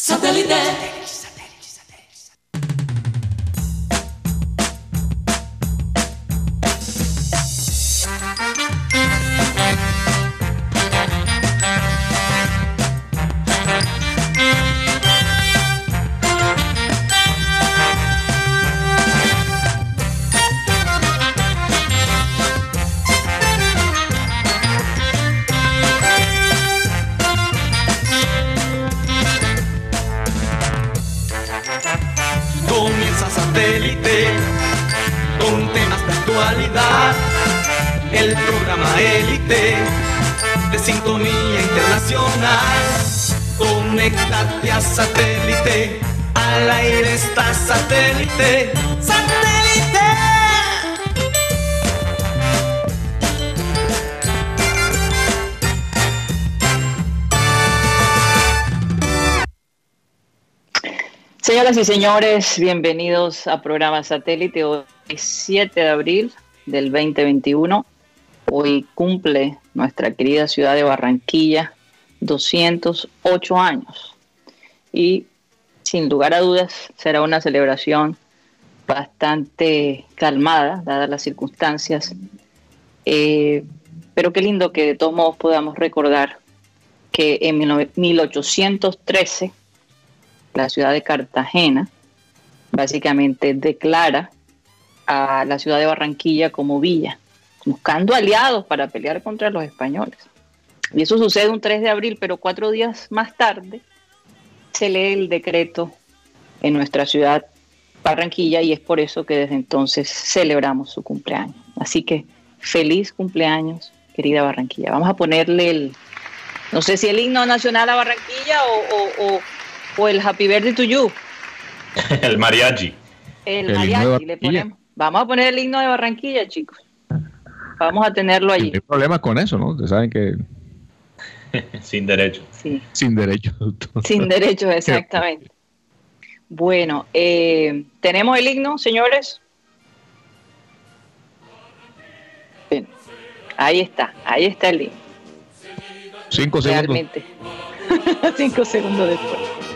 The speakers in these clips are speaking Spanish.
Satellite. Y señores, bienvenidos a programa satélite. Hoy es 7 de abril del 2021. Hoy cumple nuestra querida ciudad de Barranquilla 208 años. Y sin lugar a dudas será una celebración bastante calmada, dadas las circunstancias. Eh, pero qué lindo que de todos modos podamos recordar que en 1813 la ciudad de Cartagena, básicamente declara a la ciudad de Barranquilla como villa, buscando aliados para pelear contra los españoles. Y eso sucede un 3 de abril, pero cuatro días más tarde se lee el decreto en nuestra ciudad Barranquilla y es por eso que desde entonces celebramos su cumpleaños. Así que feliz cumpleaños, querida Barranquilla. Vamos a ponerle el, no sé si el himno nacional a Barranquilla o, o- o el Happy Birthday to You. El mariachi. El, El himno de mariachi le Barranquilla. ponemos. Vamos a poner el himno de Barranquilla, chicos. Vamos a tenerlo allí. Hay problemas con eso, ¿no? Ustedes saben que Sin derecho. Sí, sin derecho. sin derechos, exactamente. Bueno, eh, ¿tenemos el himno, señores? Bien. Ahí está, ahí está el himno. Cinco segundos. Realmente. Cinco segundos después.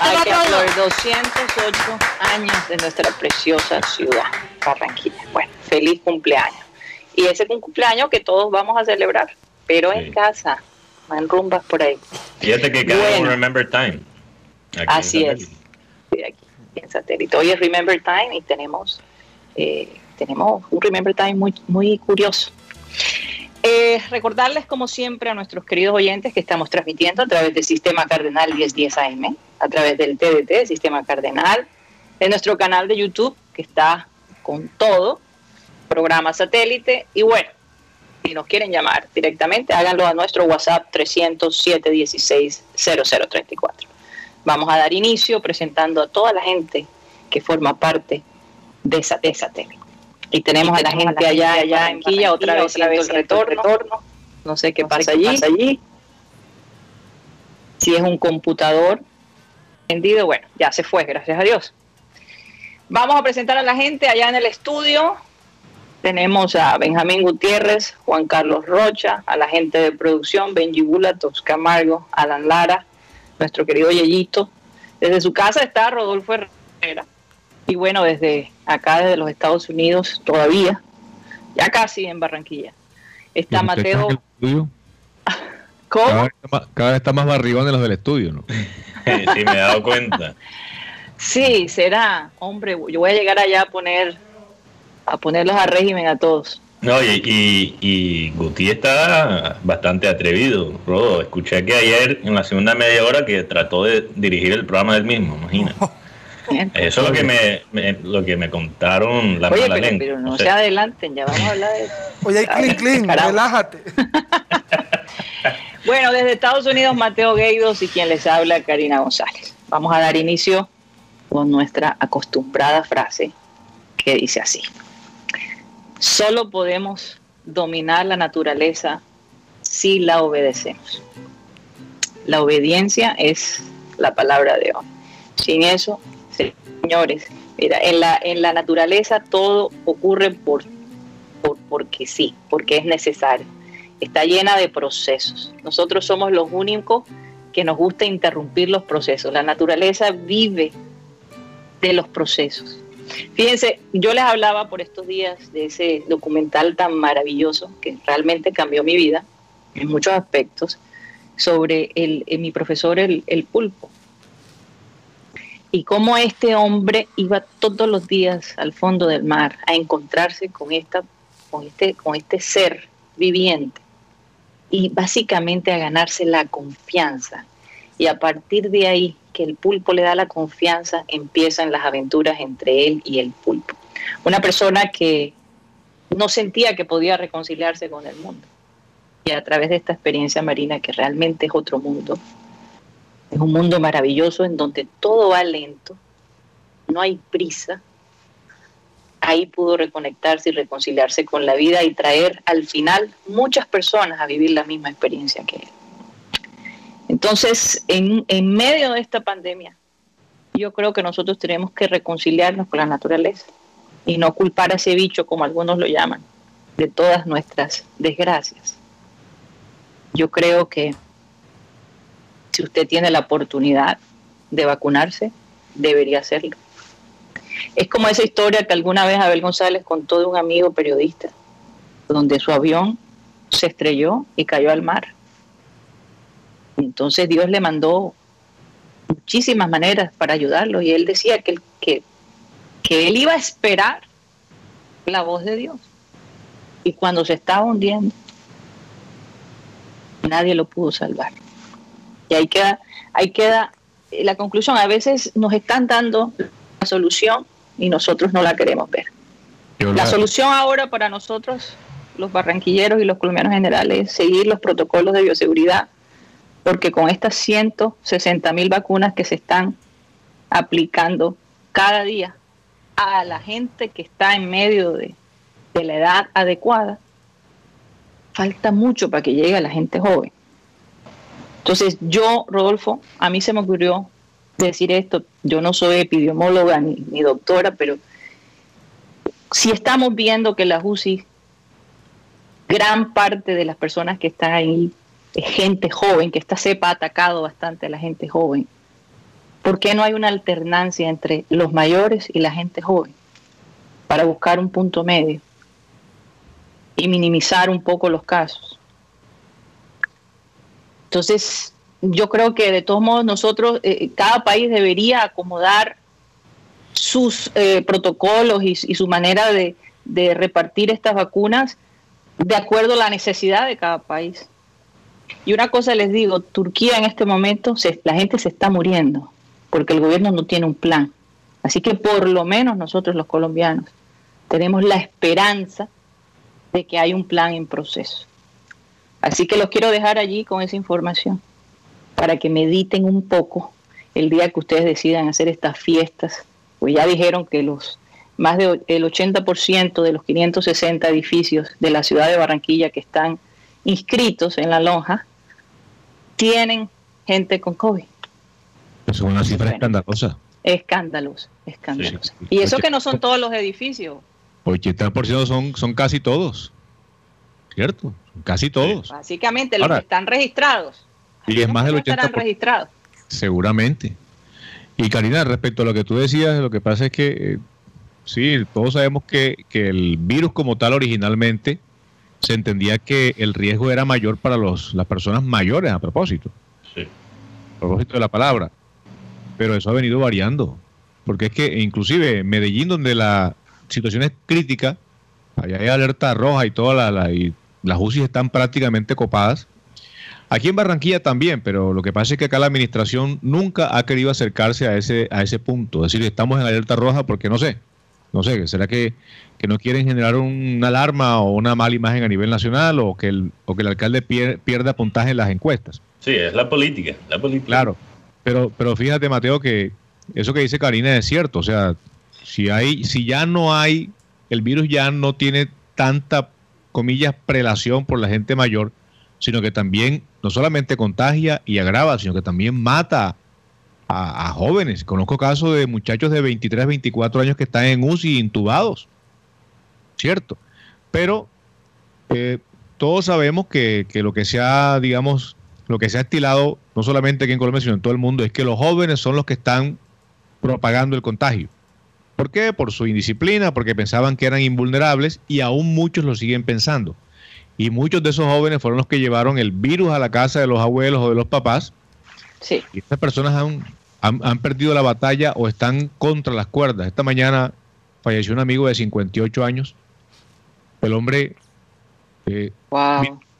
Hay que aplaudir 208 años de nuestra preciosa ciudad, Barranquilla. Bueno, feliz cumpleaños. Y ese cumpleaños que todos vamos a celebrar, pero en casa, no en rumbas por ahí. Fíjate que cada Bueno. un Remember Time. Aquí Así es. Sí, aquí en satélite. Hoy es Remember Time y tenemos, eh, tenemos un Remember Time muy, muy curioso. Eh, recordarles, como siempre, a nuestros queridos oyentes que estamos transmitiendo a través del Sistema Cardenal 1010 AM, a través del TDT, Sistema Cardenal, de nuestro canal de YouTube, que está con todo, programa satélite, y bueno, si nos quieren llamar directamente, háganlo a nuestro WhatsApp 307 16 0034 vamos a dar inicio presentando a toda la gente que forma parte de esa de satélite. Y tenemos a la gente allá, allá en Barranquilla, otra vez, otra vez el retorno. No sé qué pasa allí. Si es un computador vendido, bueno, ya se fue, gracias a Dios. Vamos a presentar a la gente allá en el estudio. Tenemos a Benjamín Gutiérrez, Juan Carlos Rocha, a la gente de producción, Benji Bula, Tox Camargo, Alan Lara, nuestro querido Yeyito. Desde su casa está Rodolfo Herrera. Y bueno, desde acá, desde los Estados Unidos, todavía, ya casi en Barranquilla, está ¿Y usted está en Mateo. ¿Cómo? Cada vez, está más, cada vez está más barrigón de los del estudio, ¿no? sí, me he dado cuenta. Sí, será. Hombre, yo voy a llegar allá a poner a ponerlos a régimen a todos. No, y, y, y Guti está bastante atrevido, Rodo. Escuché que ayer, en la segunda media hora, que trató de dirigir el programa del mismo, imagina. Eso es lo que me, me- lo que me contaron la Oye, mala pero, lengua. pero no No sé. se adelanten, ya vamos a hablar de Oye, hay clean, clean, relájate. Bueno, desde Estados Unidos, Mateo Gueidos y quien les habla, Karina González. Vamos a dar inicio con nuestra acostumbrada frase que dice así. Solo podemos dominar la naturaleza si la obedecemos. La obediencia es la palabra de hoy. Sin eso, señores, mira, en la, en la naturaleza todo ocurre por, por, porque sí, porque es necesario. Está llena de procesos. Nosotros somos los únicos que nos gusta interrumpir los procesos. La naturaleza vive de los procesos. Fíjense, yo les hablaba por estos días de ese documental tan maravilloso que realmente cambió mi vida en muchos aspectos sobre el, mi profesor el, el pulpo y cómo este hombre iba todos los días al fondo del mar a encontrarse con, esta, con, este, con este ser viviente y básicamente a ganarse la confianza. Y a partir de ahí, que el pulpo le da la confianza, empiezan las aventuras entre él y el pulpo. Una persona que no sentía que podía reconciliarse con el mundo. Y a través de esta experiencia marina, que realmente es otro mundo, es un mundo maravilloso en donde todo va lento, no hay prisa. Ahí pudo reconectarse y reconciliarse con la vida y traer al final muchas personas a vivir la misma experiencia que él. Entonces, en, medio de esta pandemia, yo creo que nosotros tenemos que reconciliarnos con la naturaleza y no culpar a ese bicho, como algunos lo llaman, de todas nuestras desgracias. Yo creo que si usted tiene la oportunidad de vacunarse, debería hacerlo. Es como esa historia que alguna vez Abel González contó de un amigo periodista, donde su avión se estrelló y cayó al mar. Entonces Dios le mandó muchísimas maneras para ayudarlo y él decía que, que, que él iba a esperar la voz de Dios. Y cuando se estaba hundiendo, nadie lo pudo salvar. Y ahí queda, ahí queda la conclusión. A veces nos están dando la solución y nosotros no la queremos ver. La, la solución ahora para nosotros, los barranquilleros y los colombianos generales, es seguir los protocolos de bioseguridad, porque con estas 160 mil vacunas que se están aplicando cada día a la gente que está en medio de, de la edad adecuada, falta mucho para que llegue a la gente joven. Entonces yo, Rodolfo, a mí se me ocurrió decir esto, yo no soy epidemióloga ni, doctora, pero si estamos viendo que la UCI, gran parte de las personas que están ahí es gente joven, que esta cepa ha atacado bastante a la gente joven, ¿por qué no hay una alternancia entre los mayores y la gente joven para buscar un punto medio y minimizar un poco los casos? Entonces, yo creo que de todos modos nosotros, eh, cada país debería acomodar sus eh, protocolos y, su manera de, de, repartir estas vacunas de acuerdo a la necesidad de cada país. Y una cosa les digo, Turquía en este momento, se, la gente se está muriendo porque el gobierno no tiene un plan. Así que por lo menos nosotros los colombianos tenemos la esperanza de que hay un plan en proceso. Así que los quiero dejar allí con esa información para que mediten un poco el día que ustedes decidan hacer estas fiestas. Pues ya dijeron que los más del 80% de los 560 edificios de la ciudad de Barranquilla que están inscritos en la lonja tienen gente con COVID. Es una cifra bueno, escandalosa. Escandalosa, escandalosa. Sí. Y eso que no son todos los edificios. 80% son, son casi todos. ¿Cierto? Casi todos. Básicamente los Ahora, que están registrados. Y es más del 80%. Estarán registrados. Seguramente. Y Karina, respecto a lo que tú decías, lo que pasa es que, eh, sí, todos sabemos que, que, el virus como tal originalmente se entendía que el riesgo era mayor para los, las personas mayores a propósito. Sí. A propósito de la palabra. Pero eso ha venido variando. Porque es que inclusive en Medellín, donde la situación es crítica, allá hay alerta roja y toda la, la y las UCI están prácticamente copadas. Aquí en Barranquilla también, pero lo que pasa es que acá la administración nunca ha querido acercarse a ese, a ese punto. Es decir, estamos en alerta roja porque no sé, no sé, ¿será que, que no quieren generar una alarma o una mala imagen a nivel nacional o que el, o que el alcalde pier, pierda puntaje en las encuestas? Sí, es la política, la política. Claro, pero, pero fíjate Mateo que eso que dice Karina es cierto, o sea, si, hay, si ya no hay, el virus ya no tiene tanta comillas, prelación por la gente mayor, sino que también no solamente contagia y agrava, sino que también mata a, jóvenes. Conozco casos de muchachos de 23, 24 años que están en UCI intubados, ¿cierto? Pero eh, todos sabemos que, que, lo que se ha, digamos, lo que se ha estilado, no solamente aquí en Colombia, sino en todo el mundo, es que los jóvenes son los que están propagando el contagio. ¿Por qué? Por su indisciplina, porque pensaban que eran invulnerables y aún muchos lo siguen pensando. Y muchos de esos jóvenes fueron los que llevaron el virus a la casa de los abuelos o de los papás. Sí. Y estas personas han, han, perdido la batalla o están contra las cuerdas. Esta mañana falleció un amigo de 58 años. El hombre, eh,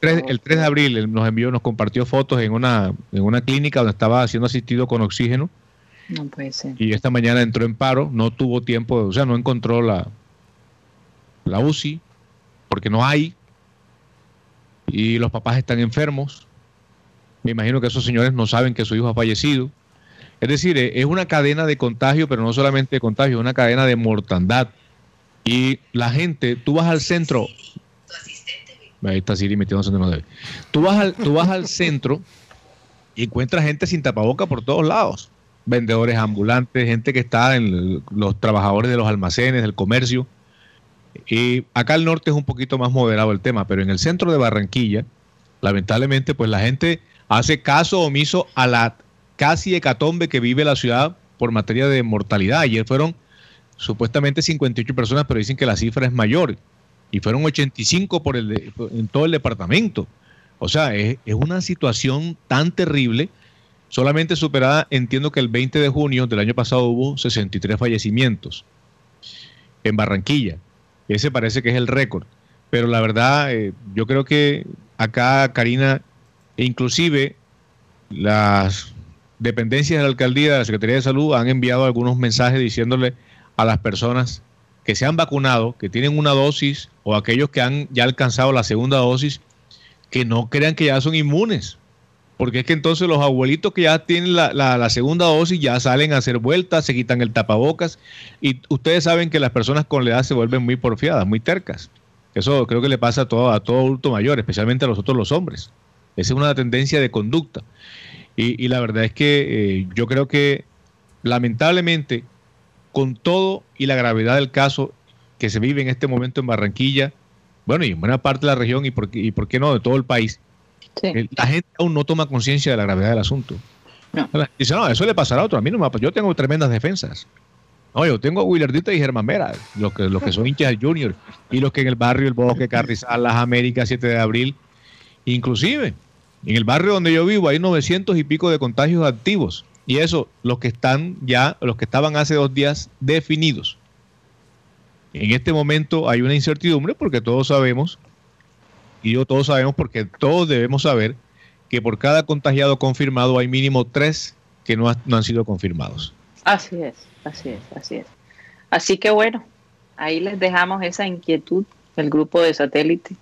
el 3 de abril nos envió, nos compartió fotos en una, en una clínica donde estaba siendo asistido con oxígeno no puede ser. Y esta mañana entró en paro, no tuvo tiempo, o sea, no encontró la, la UCI, porque no hay. Y los papás están enfermos. Me imagino que esos señores no saben que su hijo ha fallecido. Es decir, es una cadena de contagio, pero no solamente de contagio, es una cadena de mortandad. Y la gente, tú vas al centro. Ahí está Siri metiéndose. Tú vas al, tú vas al centro y encuentras gente sin tapaboca por todos lados vendedores ambulantes, gente que está en los trabajadores de los almacenes, del comercio. Y acá al norte es un poquito más moderado el tema, pero en el centro de Barranquilla, lamentablemente, pues la gente hace caso omiso a la casi hecatombe que vive la ciudad por materia de mortalidad. Ayer fueron supuestamente 58 personas, pero dicen que la cifra es mayor. Y fueron 85 por el en todo el departamento. O sea, es, es una situación tan terrible Solamente superada, entiendo que el 20 de junio del año pasado hubo 63 fallecimientos en Barranquilla. Ese parece que es el récord. Pero la verdad, eh, yo creo que acá, Karina, e inclusive las dependencias de la alcaldía, de la Secretaría de Salud, han enviado algunos mensajes diciéndole a las personas que se han vacunado, que tienen una dosis, o aquellos que han ya alcanzado la segunda dosis, que no crean que ya son inmunes porque es que entonces los abuelitos que ya tienen la, segunda dosis ya salen a hacer vueltas, se quitan el tapabocas y ustedes saben que las personas con la edad se vuelven muy porfiadas, muy tercas. Eso creo que le pasa a todo, a todo adulto mayor, especialmente a nosotros los hombres. Esa es una tendencia de conducta. Y, la verdad es que eh, yo creo que lamentablemente, con todo y la gravedad del caso que se vive en este momento en Barranquilla, bueno, y en buena parte de la región y por, y por qué no de todo el país, la gente aún no toma conciencia de la gravedad del asunto. Dice, no, eso le pasará a otro. A mí no me Yo tengo tremendas defensas. No, yo tengo a Willardita y Germán Mera, los que, los que son hinchas del Junior, y los que en el barrio El Bosque, Carrizal, Las Américas, 7 de abril, inclusive en el barrio donde yo vivo hay 900 y pico de contagios activos. Y eso, los que están ya, los que estaban hace dos días definidos. En este momento hay una incertidumbre porque todos sabemos y yo todos sabemos porque todos debemos saber que por cada contagiado confirmado hay mínimo tres que no, han sido confirmados. Así es, así es, así es. Así que bueno, ahí les dejamos esa inquietud del grupo de satélite.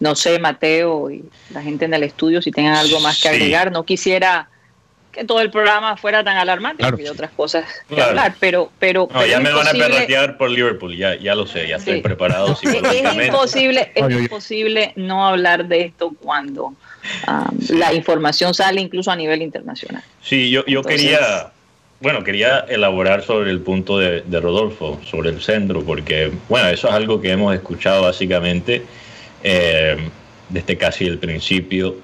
No sé, Mateo y la gente en el estudio, si tengan algo más que agregar. No quisiera que todo el programa fuera tan alarmante, porque hay otras cosas que hablar, pero... pero, ya me van a perratear por Liverpool, ya, ya lo sé, ya estoy preparado Es imposible, es imposible no hablar de esto cuando um, la información sale incluso a nivel internacional. Sí, yo, yo quería... Bueno, quería elaborar sobre el punto de, de, Rodolfo, sobre el centro, porque, bueno, eso es algo que hemos escuchado básicamente eh, desde casi el principio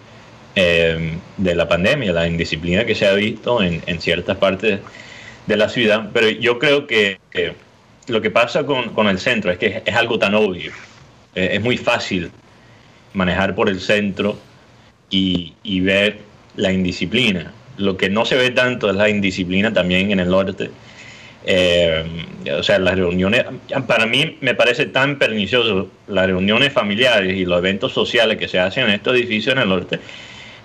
eh, de la pandemia, la indisciplina que se ha visto en, ciertas partes de la ciudad. Pero yo creo que, lo que pasa con, el centro es que es, algo tan obvio. Eh, es muy fácil manejar por el centro y, ver la indisciplina. Lo que no se ve tanto es la indisciplina también en el norte. Eh, o sea, las reuniones, para mí me parece tan pernicioso las reuniones familiares y los eventos sociales que se hacen en estos edificios en el norte,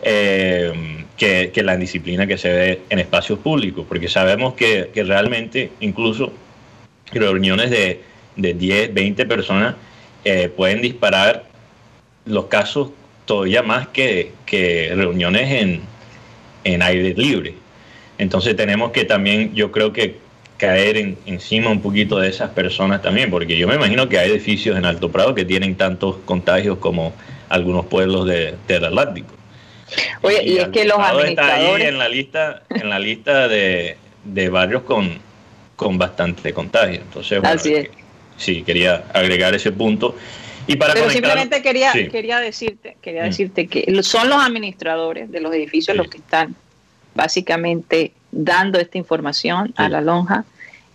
eh, que, la disciplina que se ve en espacios públicos, porque sabemos que, realmente incluso reuniones de, de 10, 20 personas eh, pueden disparar los casos todavía más que, reuniones en, en aire libre. Entonces tenemos que también, yo creo que caer en, encima un poquito de esas personas también, porque yo me imagino que hay edificios en Alto Prado que tienen tantos contagios como algunos pueblos de, del Atlántico. Oye, y, es que los administradores... Está ahí en la lista, en la lista de, de barrios con, con bastante contagio. Entonces, bueno, Así es. sí, quería agregar ese punto. Y para Pero conectar- simplemente quería, Sí. quería decirte, quería Mm. decirte que son los administradores de los edificios Sí. los que están básicamente dando esta información a la lonja.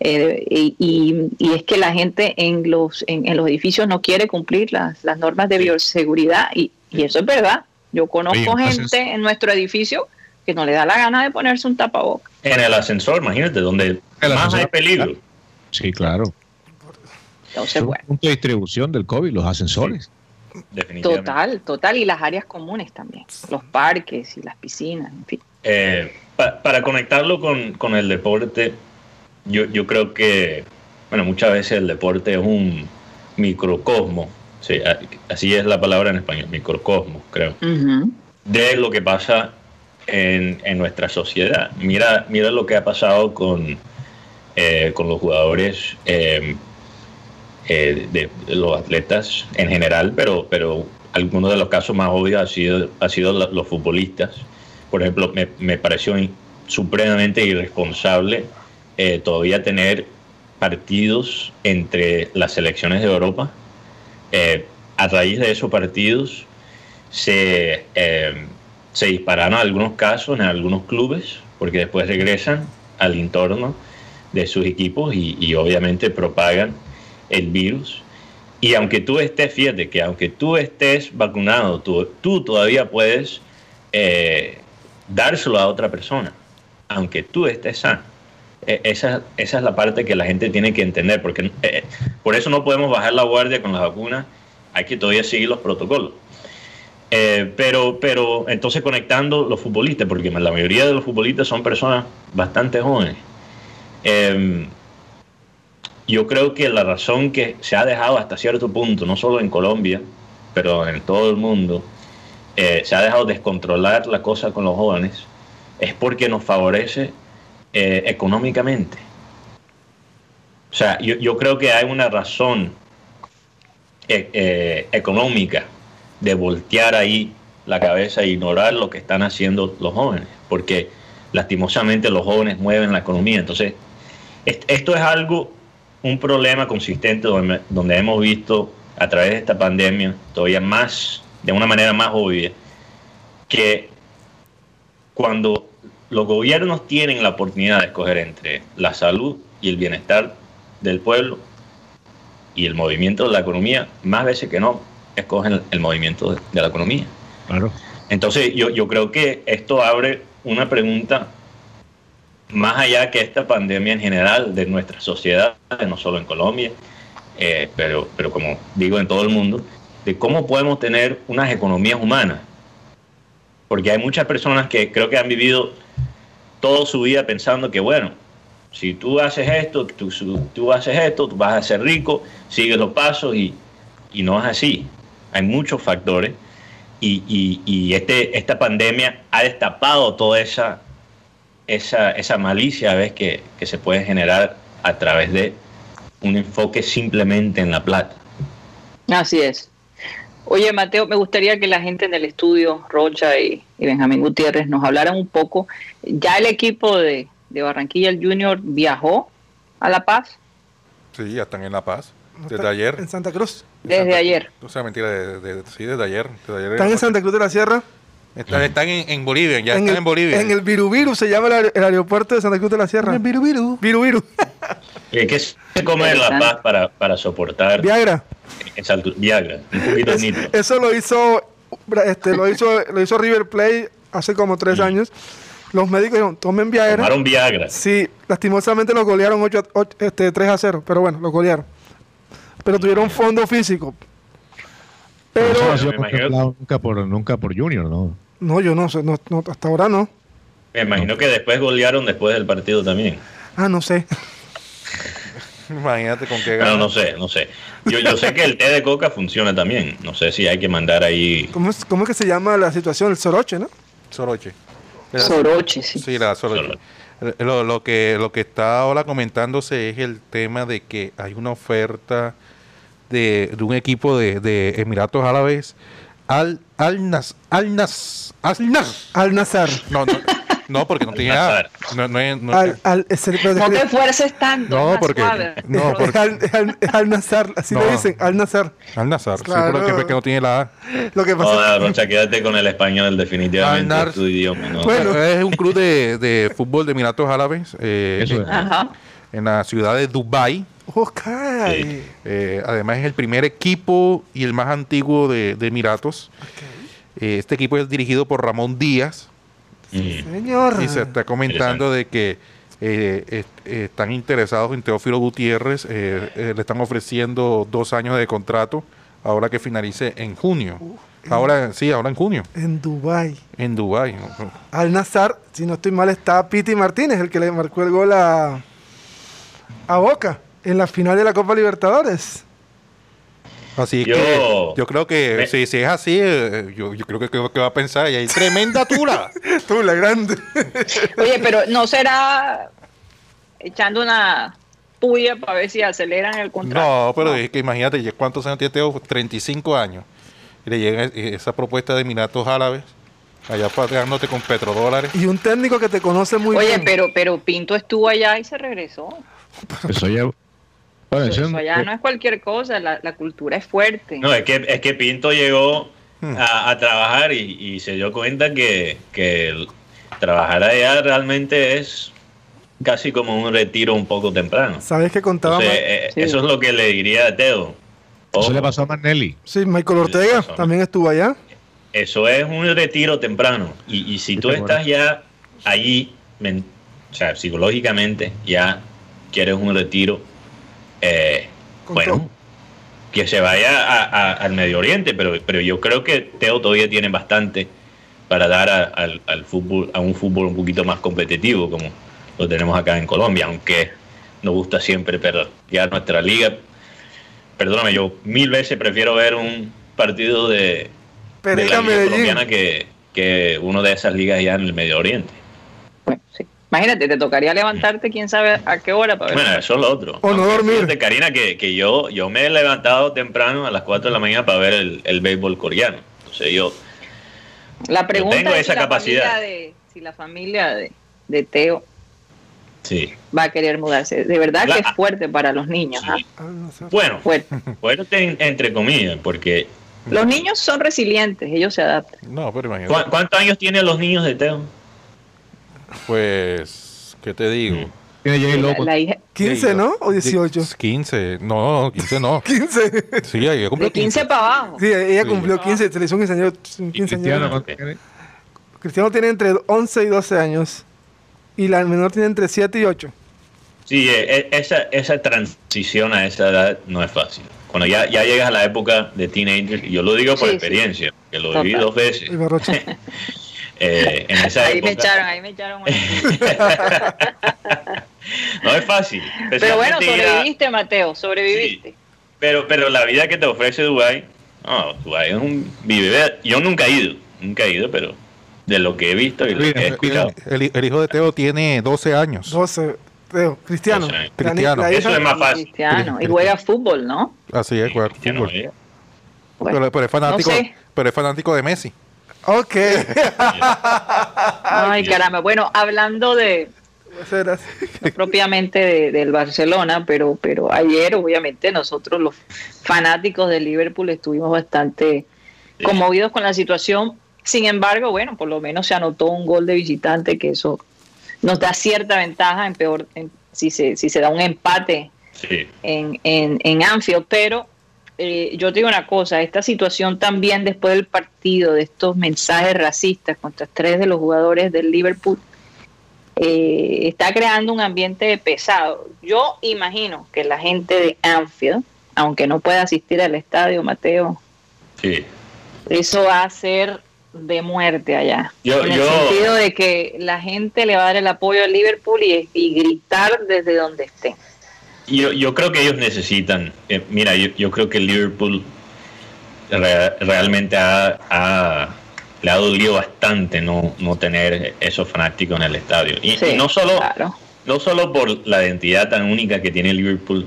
eh, y, y- y es que la gente en los, en, en los edificios no quiere cumplir las, las normas de bioseguridad y, y eso es verdad. Yo conozco Oye, gente en nuestro edificio que no le da la gana de ponerse un tapabocas. en el ascensor, imagínate, donde El más ascensor, hay peligro. Sí, claro. Entonces, bueno, punto de distribución del COVID, los ascensores. Definitivamente. total, total. Y las áreas comunes también, los parques y las piscinas, en fin. Eh, pa- para conectarlo con, con el deporte, yo, yo creo que, bueno, muchas veces el deporte es un microcosmo, sí, así es la palabra en español, microcosmo, creo, de lo que pasa en, en nuestra sociedad. Mira, mira lo que ha pasado con, eh, con los jugadores, eh, eh, de, de los atletas en general, pero, pero algunos de los casos más obvios ha sido, ha sido la- los futbolistas. Por ejemplo, me, me pareció in- supremamente irresponsable eh, todavía tener partidos entre las selecciones de Europa. Eh, a raíz de esos partidos se, eh, se dispararon algunos casos en algunos clubes, porque después regresan al entorno de sus equipos y, obviamente propagan el virus. Y aunque tú estés, fíjate que aunque tú estés vacunado, tú, tú todavía puedes eh, dárselo a otra persona, aunque tú estés sano. Eh, Esa, esa es la parte que la gente tiene que entender, porque eh, por eso no podemos bajar la guardia con las vacunas, hay que todavía seguir los protocolos. Eh, pero, pero entonces conectando los futbolistas, porque la mayoría de los futbolistas son personas bastante jóvenes. Eh, yo creo que la razón que se ha dejado hasta cierto punto, no solo en Colombia, pero en todo el mundo, eh, se ha dejado descontrolar la cosa con los jóvenes, es porque nos favorece eh, económicamente. O sea, yo, yo creo que hay una razón eh, eh, económica de voltear ahí la cabeza e ignorar lo que están haciendo los jóvenes, porque lastimosamente los jóvenes mueven la economía. Entonces, est- esto es algo, un problema consistente donde, donde hemos visto a través de esta pandemia, todavía más, de una manera más obvia, que cuando los gobiernos tienen la oportunidad de escoger entre la salud y el bienestar del pueblo y el movimiento de la economía, más veces que no, escogen el, movimiento de, de la economía. Claro. Entonces yo, yo creo que esto abre una pregunta más allá que esta pandemia en general de nuestra sociedad, no solo en Colombia, eh, pero, pero como digo en todo el mundo, de cómo podemos tener unas economías humanas. Porque hay muchas personas que creo que han vivido toda su vida pensando que, bueno, si tú haces esto, tú, tú haces esto, tú vas a ser rico, sigues los pasos y, y no es así. Hay muchos factores y, y- y este, esta pandemia ha destapado toda esa, esa, esa malicia ¿ves? Que, que se puede generar a través de un enfoque simplemente en la plata. Así es. Oye, Mateo, me gustaría que la gente en el estudio, Rocha y, y Benjamín Gutiérrez, nos hablaran un poco. Ya el equipo de, de Barranquilla, el Junior, viajó a La Paz Sí, ya están en La Paz. Desde ayer. En Santa Cruz. desde Santa- ayer. O sea, mentira, de, de- sí, desde ayer. Desde ayer Están en Santa Cruz de la Sierra. Están, están en, en Bolivia, ya en están el, en Bolivia. En el Virubiru se llama el, aer- el aeropuerto de Santa Cruz de la Sierra. El Virubiru. Virubiru. Eh, ¿Qué se come en La Paz para, para soportar Viagra. altura? Viagra? Un poquito Es- eso lo hizo, este, lo hizo, lo hizo River Plate hace como tres años. Los médicos dijeron, tomen Viagra. Tomaron Viagra. Sí, lastimosamente los golearon 8, a- ocho- este, 3 a 0, pero bueno, los golearon. Pero tuvieron fondo físico. Pero no Pero, Me contemplado nunca por, nunca por Junior, ¿no? no, yo no sé, no, no, hasta ahora no. Me imagino que después golearon después del partido también. Ah, no sé. Imagínate con qué ganas. no sé, no sé. Yo, yo sé que el té de coca funciona también. No sé si hay que mandar ahí. ¿Cómo es, cómo es que se llama la situación? El soroche, ¿no? Soroche. Soroche, sí. Sí, la Soroche. Lo, lo que, lo que está ahora comentándose es el tema de que hay una oferta de, de un equipo de, de Emiratos Árabes Al, al, Nas, al, Nas, al, Nas. Al Nazar. No, no, no, porque no tiene nada. No, no, es- no, Al, al, es el- No te esfuerces tanto. No, porque- no, es porque- al, al- al Nazar, así No. le dicen, al Nazar. al Nazar. Sí, Claro. pero que, que no tiene la A. Lo que pasa Joder, Rocha, quédate con el español, definitivamente es tu idioma, ¿no? Bueno. Es un club de, de fútbol de Emiratos Árabes eh, Eso en, es. Ajá. en la ciudad de Dubái. Ok. Sí. Eh, además es el primer equipo y el más antiguo de, de Emiratos. Eh, este equipo es dirigido por Ramón Díaz Mm. Señor. y se está comentando de que eh, est- están interesados en Teófilo Gutiérrez. eh, eh, le están ofreciendo dos años de contrato ahora que finalice en junio. Ahora sí, ahora en junio, En Dubai. en Dubái. Al Nazar, si no estoy mal, está Piti Martínez, el que le marcó el gol a, a Boca en la final de la Copa Libertadores. Así Yo- que yo creo que Me- si, si es así, eh, yo, yo creo que, que, que va a pensar, y hay tremenda tula. Tú, la grande. Oye, pero no será echando una puya para ver si aceleran el contrato. No, pero es que imagínate, ya ¿cuántos años tiene Teo? 35 años. Y le llega e- esa propuesta de Emiratos Árabes, allá pagándote con petrodólares. Y un técnico que te conoce muy Oye, bien. pero, pero Pinto estuvo allá y se regresó. Eso ya. Bueno, eso- Eso allá no es cualquier cosa, la, la cultura es fuerte. No, es que, es que Pinto llegó Hmm. a, a trabajar y, y se dio cuenta que, trabajar allá realmente es casi como un retiro un poco temprano. ¿Sabes que contaba? Entonces, eh, Sí. Eso es lo que le diría a Teo. eso Ojo, le pasó a Manelli. sí, Michael Ortega Eso, también estuvo allá. Eso es un retiro temprano. Y, y si tú Qué bueno. estás ya allí, o sea, psicológicamente, ya quieres un retiro, eh, bueno, todo. que se vaya a- a- al Medio Oriente, pero, pero yo creo que Teo todavía tiene bastante para dar a- al, al fútbol, a un fútbol un poquito más competitivo como lo tenemos acá en Colombia, aunque nos gusta siempre ya nuestra liga. Perdóname, yo mil veces prefiero ver un partido de, de la liga colombiana que, que uno de esas ligas allá en el Medio Oriente. Imagínate, te tocaría levantarte quién sabe a qué hora para ver. Bueno, eso es lo otro. O no dormir. fíjate, Karina, que, que yo, yo me he levantado temprano a las 4 de la mañana para ver el, el béisbol coreano. Entonces yo, la pregunta tengo es esa si la capacidad. familia de, si la familia de, de Teo sí. va a querer mudarse. De verdad La- que es fuerte para los niños. sí. Nazar. Bueno, Fuerte. fuerte en- entre comillas, porque Los niños son resilientes, ellos se adaptan. No, pero imagínate. ¿cu- ¿cuántos años tienen los niños de Teo? Pues, ¿qué te digo? Tiene J. La, Loco. la hija, 15, ¿no? ¿O 18? 15, no, 15 no. 15. Sí, ahí cumplió de 15 para abajo. Sí, ella Sí. cumplió 15, se le hizo un quinceañero. un Y quinceañero. Cristiano, ok. ¿cuánto tiene? Cristiano tiene entre 11 y 12 años. Y la menor tiene entre 7 y 8. Sí, eh, eh, esa, esa transición a esa edad no es fácil. Cuando ya, ya llegas a la época de teenager, y yo lo digo por Sí, sí. experiencia, que lo Total. viví dos veces. Eh, en esa Ahí me época. echaron, ahí me echaron. una- no es fácil. Pero bueno, ir a- sobreviviste, Mateo, sobreviviste. Pero, pero la vida que te ofrece Dubai, no, Dubai es un vive. Yo nunca he ido, nunca he ido, pero de lo que he visto y lo Mira, que he escuchado. El, el hijo de Teo tiene 12 años. 12. Teo, Cristiano. 12 años. La ni- Cristiano. la Eso es más fácil. Cristiano. Y juega fútbol, ¿no? Así es, juega fútbol. veía. Bueno, Pero, pero es fanático, no sé. pero es fanático de Messi. Ok. Ay, caramba. Bueno, hablando de no propiamente de- del Barcelona, pero, pero ayer obviamente nosotros los fanáticos de Liverpool estuvimos bastante Sí. conmovidos con la situación. Sin embargo, bueno, por lo menos se anotó un gol de visitante que eso nos da cierta ventaja en peor en- si se si se da un empate Sí. en, en, en Anfield, pero eh, yo te digo una cosa, esta situación también después del partido, de estos mensajes racistas contra tres de los jugadores del Liverpool, eh, está creando un ambiente pesado. Yo imagino que la gente de Anfield, aunque no pueda asistir al estadio, Mateo, Sí. eso va a ser de muerte allá. Yo- en el yo- sentido de que la gente le va a dar el apoyo al Liverpool y, y gritar desde donde esté. Yo, yo creo que ellos necesitan. eh, mira, yo, yo creo que Liverpool re- realmente ha, ha- le ha dolido bastante no, no tener esos fanáticos en el estadio. Y, Sí, y no solo claro. no solo por la identidad tan única que tiene Liverpool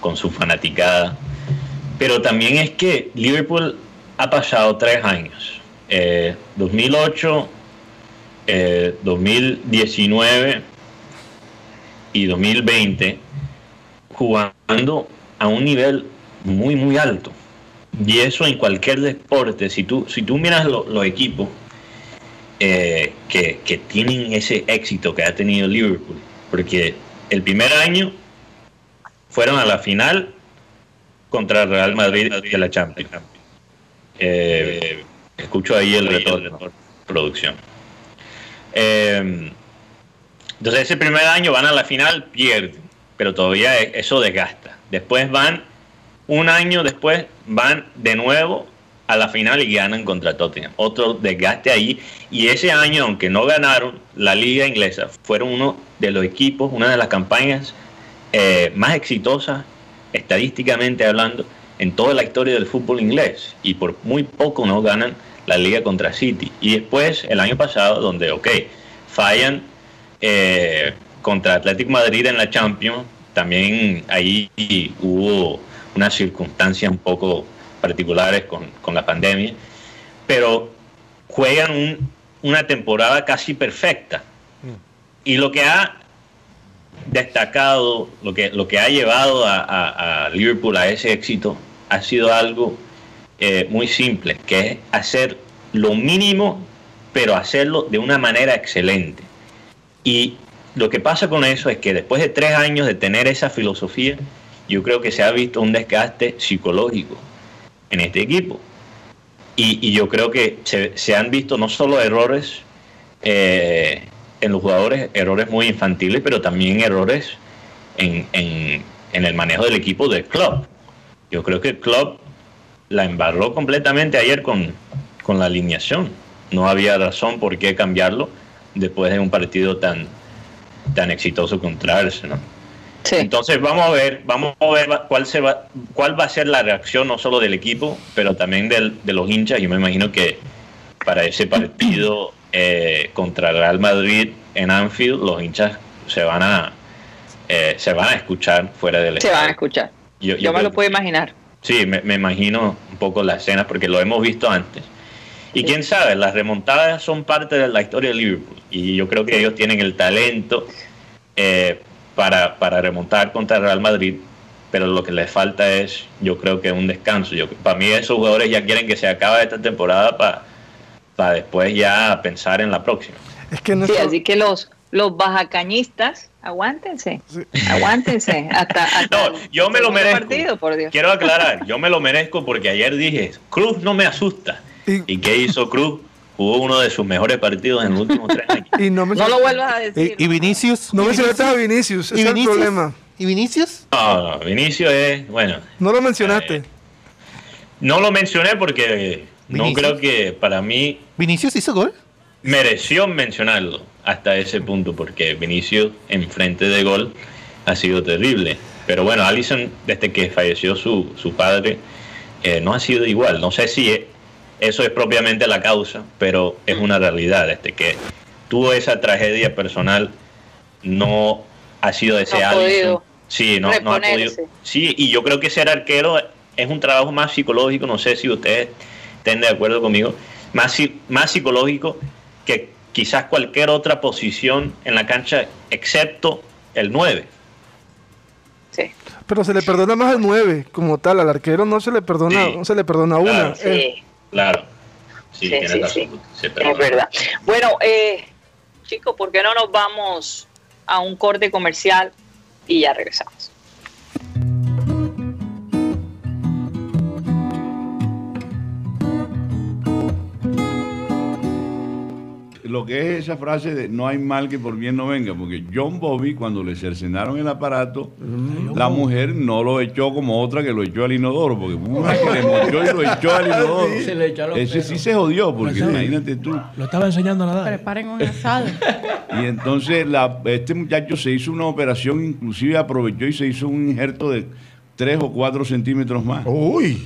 con su fanaticada, pero también es que Liverpool ha pasado tres años, eh, 2008, eh, 2019 y 2020, jugando a un nivel muy, muy alto. Y eso en cualquier deporte, si tú, si tú miras lo- los equipos eh, que, que tienen ese éxito que ha tenido Liverpool, porque el primer año fueron a la final contra Real Madrid y a la Champions. Eh, escucho ahí el retorno, producción. Eh, entonces ese primer año van a la final, pierden, pero todavía e- eso desgasta. Después van, un año después, van de nuevo a la final y ganan contra Tottenham. Otro desgaste ahí. Y ese año, aunque no ganaron la liga inglesa, fueron uno de los equipos, una de las campañas eh, más exitosas, estadísticamente hablando, en toda la historia del fútbol inglés. Y por muy poco no ganan la liga contra City. Y después, el año pasado, donde, ok, fallan eh, contra Atlético Madrid en la Champions, también ahí hubo unas circunstancias un poco particulares con, con la pandemia, pero juegan un- una temporada casi perfecta. Y lo que ha destacado, lo que, lo que ha llevado a, a- a Liverpool a ese éxito, ha sido algo eh, muy simple, que es hacer lo mínimo, pero hacerlo de una manera excelente. Y lo que pasa con eso es que después de tres años de tener esa filosofía, yo creo que se ha visto un desgaste psicológico en este equipo. Y, yo creo que se, han visto no solo errores eh, en los jugadores, errores muy infantiles, pero también errores en, en- en el manejo del equipo del club. Yo creo que el club la embarró completamente ayer con, con la alineación. No había razón por qué cambiarlo después de un partido tan, tan exitoso contra Arsenal. Sí. Entonces vamos a ver, vamos a ver cuál se va, cuál va a ser la reacción no solo del equipo, pero también del- de los hinchas. Yo me imagino que para ese partido eh, contra el Real Madrid en Anfield, los hinchas se van a eh, se van a escuchar fuera del Se van a escuchar. Yo- Yo, yo me creo lo puedo imaginar. Sí, me, me imagino un poco la escena porque lo hemos visto antes. Y quién sabe, las remontadas son parte de la historia de Liverpool. Y yo creo que ellos tienen el talento eh, para, para remontar contra el Real Madrid. Pero lo que les falta es, yo creo que un descanso. Yo, para mí esos jugadores ya quieren que se acabe esta temporada para, para después ya pensar en la próxima. Es que no Sí, así que los, los bajacañistas, aguántense. Aguántense. Hasta, hasta No, el yo me lo merezco. partido, por Dios. Quiero aclarar, yo me lo merezco porque ayer dije, Cruz no me asusta. Y- ¿Y qué hizo Cruz? Jugó uno de sus mejores partidos en los últimos tres años. y no me No lo vuelvas a decir. ¿Y, y Vinicius? no ¿Y mencionaste a Vinicius? Vinicius, ese ¿Y es el Vinicius? problema. ¿Y Vinicius? No, no, Vinicio es, bueno, No lo mencionaste. Eh, no lo mencioné porque no Vinicius. creo que para mí ¿Vinicius hizo gol? mereció mencionarlo hasta ese punto porque Vinicio en frente de gol ha sido terrible. Pero bueno, Allison desde que falleció su, su padre eh, no ha sido igual. No sé si eso es propiamente la causa, pero es una realidad. Desde que tuvo esa tragedia personal no ha sido ese No ha Alisson. podido Sí, no, no ha podido. Sí, y yo creo que ser arquero es un trabajo más psicológico, no sé si ustedes estén de acuerdo conmigo, más, si- más psicológico que quizás cualquier otra posición en la cancha, excepto el 9. Sí. Pero se le perdona más al 9 como tal. Al arquero no se le perdona, Sí. no se le perdona una. Claro. Eh, Sí, Claro. Sí, Sí, sí, razón. sí. Es verdad. Bueno, eh, chicos, ¿por qué no nos vamos a un corte comercial y ya regresamos? Lo que es esa frase de no hay mal que por bien no venga, porque John Bobby, cuando le cercenaron el aparato, la mujer no lo echó como otra que lo echó al inodoro, porque una que le mochó y lo echó al inodoro. Se le echó a los Ese pelos. sí se jodió, porque imagínate tú. Lo estaba enseñando a nadar. Preparen un asado. Y entonces la- este muchacho se hizo una operación, inclusive aprovechó y se hizo un injerto de 3 o 4 centímetros más. Uy.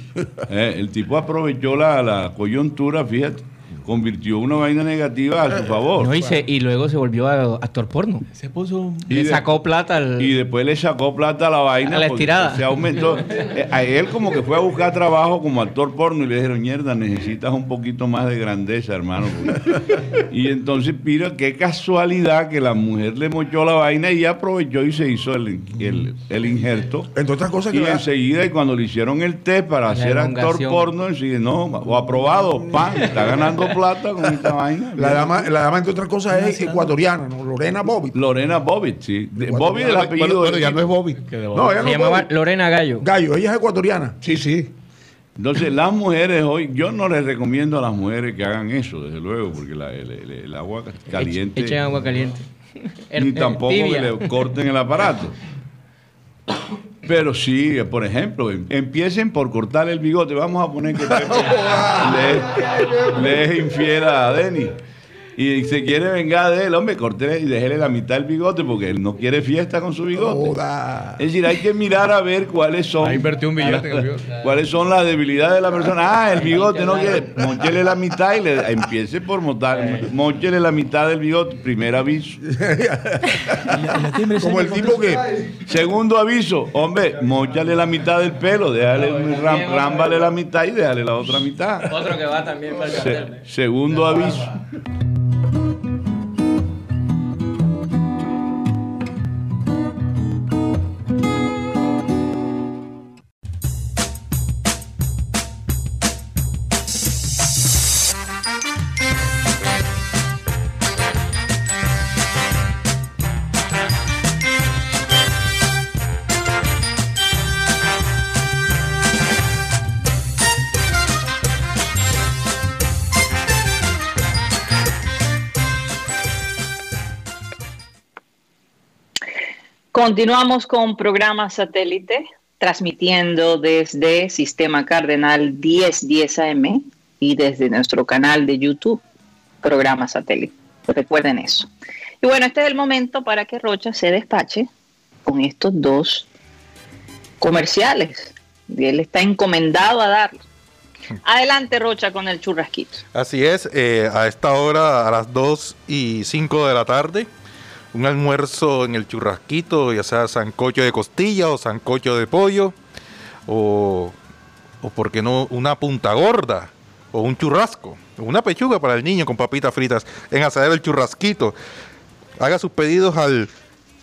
Eh, el tipo aprovechó la, la coyuntura, fíjate. Convirtió una vaina negativa a su favor. No, y, se- y luego se volvió a- actor porno. Se puso. Y Le de- sacó plata al. Y después le sacó plata a la vaina. A la estirada. Se aumentó. Eh, A él como que fue a buscar trabajo como actor porno y le dijeron, mierda, necesitas un poquito más de grandeza, hermano. porque-". y entonces, mira, qué casualidad que la mujer le mochó la vaina y aprovechó y se hizo el, el, el injerto. Entre otras cosas que Y la- enseguida, y cuando le hicieron el test para La ser actor porno, sigue, no, o aprobado, pan, está ganando plata con esta vaina. la dama, la dama, entre otras cosas, es ecuatoriana, ¿no? Lorena Bobby. Lorena Bobbitt, sí. De- Bobby del apellido. Bueno, ya no es Bobby. No, ella se no es llamaba Bobby. Lorena Gallo. Gallo, ella es ecuatoriana. Sí, sí. Entonces, las mujeres hoy, yo no les recomiendo a las mujeres que hagan eso, desde luego, porque la- el, el- el agua caliente. Echen agua caliente. Ni tampoco que le corten el aparato. Pero sí, por ejemplo, em- empiecen por cortar el bigote. Vamos a poner que le, le es infiel a Denny. Y se quiere vengar de él, hombre, cortele y déjele la mitad del bigote porque él no quiere fiesta con su bigote. Joda. Es decir, hay que mirar a ver cuáles son. Ahí invertió un billete en el bigote. ¿Cuáles son las debilidades de la persona? Ah, el bigote no quiere. Móchele la mitad y le empiece por montar. Móchele la mitad del bigote. Primer aviso. Como el tipo que. Segundo aviso, hombre, móchale la mitad del pelo, déjale, ram- rámbale la mitad y déjale la otra mitad. Otro que va también para el Se- segundo aviso. Continuamos con programa satélite, transmitiendo desde Sistema Cardenal 1010 AM y desde nuestro canal de YouTube, programa satélite. Recuerden eso. Y bueno, este es el momento para que Rocha se despache con estos dos comerciales. Y él está encomendado a darlos. Adelante, Rocha, con el churrasquito. Así es, eh, a esta hora, a las 2 y 5 de la tarde, un almuerzo en el churrasquito, ya sea sancocho de costilla o sancocho de pollo, o, o por qué no, una punta gorda, o un churrasco, una pechuga para el niño con papitas fritas, en Asadero el Churrasquito. Haga sus pedidos al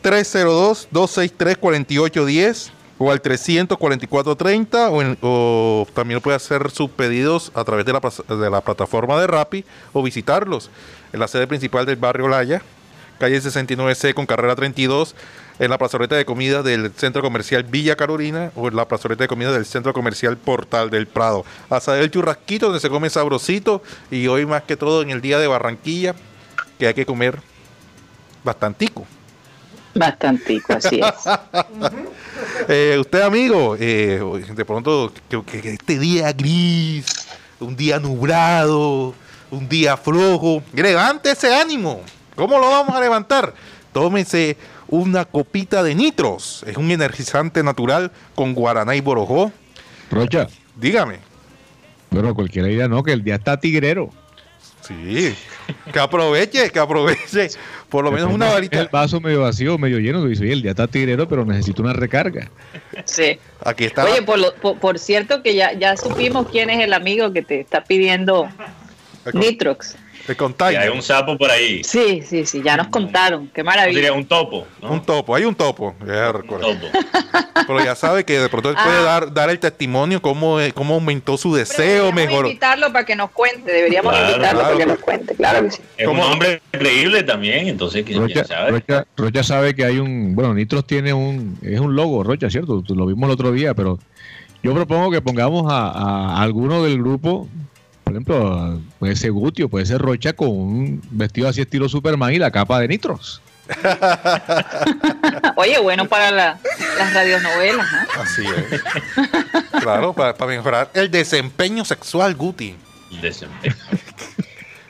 302-263-4810 o al 344-30 o, o también puede hacer sus pedidos a través de la, de la plataforma de Rappi o visitarlos en la sede principal del barrio Laya, calle 69C con carrera 32, en la plazoleta de comida del centro comercial Villa Carolina o en la plazoleta de comida del centro comercial Portal del Prado. Hasta el churrasquito donde se come sabrosito y hoy más que todo en el día de Barranquilla que hay que comer bastantico. Bastantico, así es. Eh, usted, amigo, eh, de pronto, que, que- este día gris, un día nublado, un día flojo, levante ese ánimo. ¿Cómo lo vamos a levantar? Tómese una copita de nitros. Es un energizante natural con guaraná y borojó. Rocha, Dígame. pero cualquier idea no, que el día está tigrero. Sí. Que aproveche, que aproveche. Por lo menos una El varita. vaso medio vacío, medio lleno, tú dices, oye, el día está tigrero, pero necesito una recarga. Sí. Aquí está. Oye, por, lo- por, por cierto que ya, ya supimos quién es el amigo que te está pidiendo el, Nitrox. container. hay un sapo por ahí. Sí, sí, sí, ya nos contaron. Qué ¿Cómo maravilla. sería un topo? ¿no? Un topo, hay un topo. Ya recuerdo. topo. Pero ya sabe que de pronto él puede Ah. dar, dar el testimonio cómo, cómo aumentó su deseo, Deberíamos mejor. invitarlo para que nos cuente, deberíamos Claro, invitarlo claro. para que nos cuente, claro que sí. Es un hombre creíble también, entonces quién Rocha, sabe. Rocha- Rocha sabe que hay un, bueno, Nitros tiene un, es un logo, Rocha, ¿cierto? Lo vimos el otro día, pero yo propongo que pongamos a, a alguno del grupo, por ejemplo, puede ser Gutio, puede ser Rocha con un vestido así estilo Superman y la capa de Nitros. Oye, bueno para la- las radionovelas, ¿no? Así es. claro, para, para mejorar el desempeño sexual, Guti. Desempeño.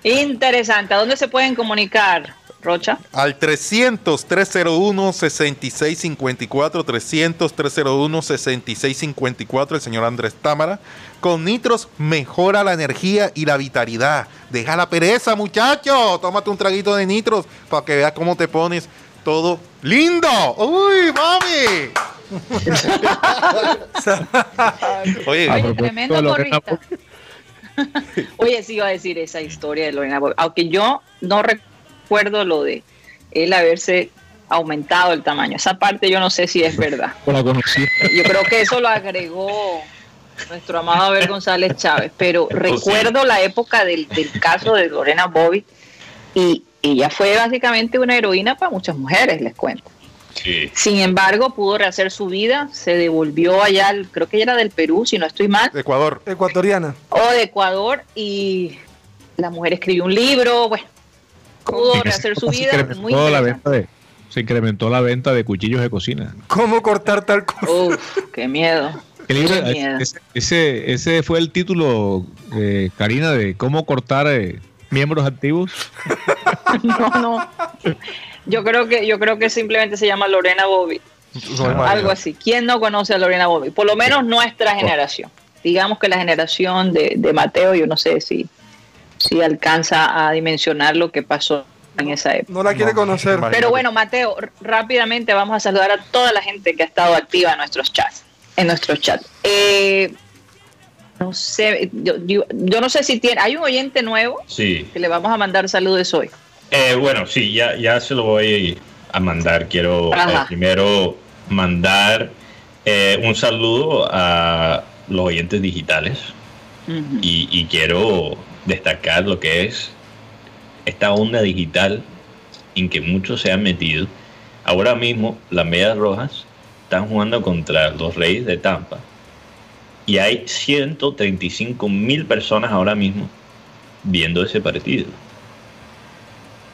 Interesante. ¿A dónde se pueden comunicar Rocha. Al 300-301-6654, 300-301-6654, el señor Andrés Támara. Con Nitros mejora la energía y la vitalidad. Deja la pereza, muchacho. Tómate un traguito de Nitros para que veas cómo te pones todo lindo. ¡Uy, mami! Oye, Oye, tremendo porrista. Oye, sí iba a decir esa historia de Lorena. Aunque yo no recuerdo lo de él haberse aumentado el tamaño. Esa parte yo no sé si es verdad. La. Yo creo que eso lo agregó nuestro amado Abel González Chávez. Pero recuerdo la época del, del caso de Lorena Bobbitt y ella fue básicamente una heroína para muchas mujeres, les cuento. Sí. Sin embargo, pudo rehacer su vida, se devolvió allá, al- creo que ella era del Perú, si no estoy mal, Ecuador. Ecuatoriana. o de Ecuador, y la mujer escribió un libro, bueno, pudo rehacer su tiempo se vida, incrementó muy la venta de, se incrementó la venta de cuchillos de cocina. ¿Cómo cortar tal cosa? Uf, qué miedo. El libro- ese, ese, ese fue el título, eh, Karina, de cómo cortar eh, miembros activos. No, no. Yo creo que yo creo que simplemente se llama Lorena Bobby, No algo así. ¿Quién no conoce a Lorena Bobby? Por lo menos nuestra generación. Digamos que la generación de, de Mateo, yo no sé si, si alcanza a dimensionar lo que pasó en esa época. No la quiere No, conocer. Pero bueno, Mateo, rápidamente vamos a saludar a toda la gente que ha estado activa en nuestros chats. En nuestros chats. Eh, no sé, yo, yo- yo no sé si tiene. Hay un oyente nuevo Sí. que le vamos a mandar saludos hoy. Eh, bueno, sí, ya, ya se lo voy a mandar. Quiero eh, primero mandar eh, un saludo a los oyentes digitales y, y quiero destacar lo que es esta onda digital en que muchos se han metido. Ahora mismo las medias rojas están jugando contra los Reyes de Tampa y hay 135 mil personas ahora mismo viendo ese partido.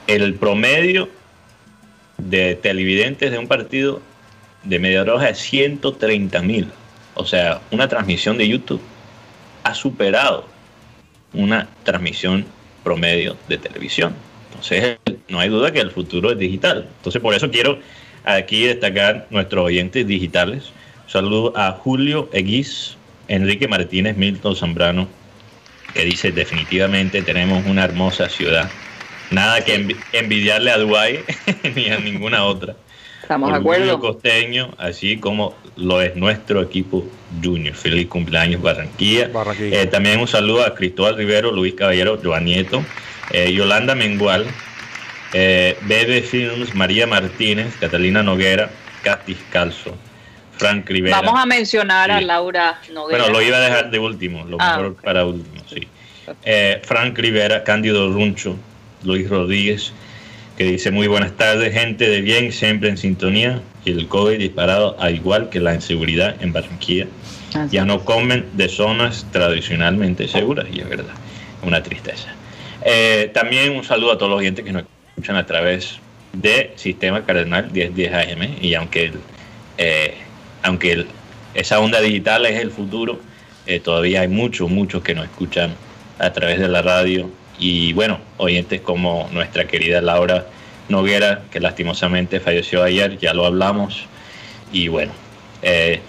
El promedio de televidentes de un partido de media roja es 130 mil. O sea, una transmisión de YouTube ha superado una transmisión promedio de televisión. Entonces, no hay duda que el futuro es digital. Entonces, por eso quiero aquí destacar nuestros oyentes digitales. Saludo a Julio Eguiz, Enrique Martínez, Milton Zambrano, que dice definitivamente tenemos una hermosa ciudad. Nada que envi- envidiarle a Dubái ni a ninguna otra. Estamos de acuerdo. costeño, así como lo es nuestro equipo junior. Feliz cumpleaños Barranquilla. Barranquilla. Eh, también un saludo a Cristóbal Rivero, Luis Caballero, Joan Nieto, eh, Yolanda Mengual, eh, Bebe Films, María Martínez, Catalina Noguera, Katy Calzo, Frank Rivera. Vamos a mencionar a. Laura Noguera. Bueno, lo iba a dejar de último, lo Ah, mejor para último, sí. Eh, Frank Rivera, Cándido Runcho, Luis Rodríguez, que dice muy buenas tardes, gente de bien, siempre en sintonía, y el COVID disparado, al igual que la inseguridad en Barranquilla. Así Ya no comen de zonas tradicionalmente seguras, y es verdad, una tristeza. Eh, también un saludo a todos los oyentes que nos escuchan a través de Sistema Cardenal 1010 AM, y aunque, el, eh, aunque el- esa onda digital es el futuro, eh, todavía hay muchos, muchos que nos escuchan a través de la radio, y bueno, oyentes como nuestra querida Laura Noguera, que lastimosamente falleció ayer, ya lo hablamos, y bueno, eh,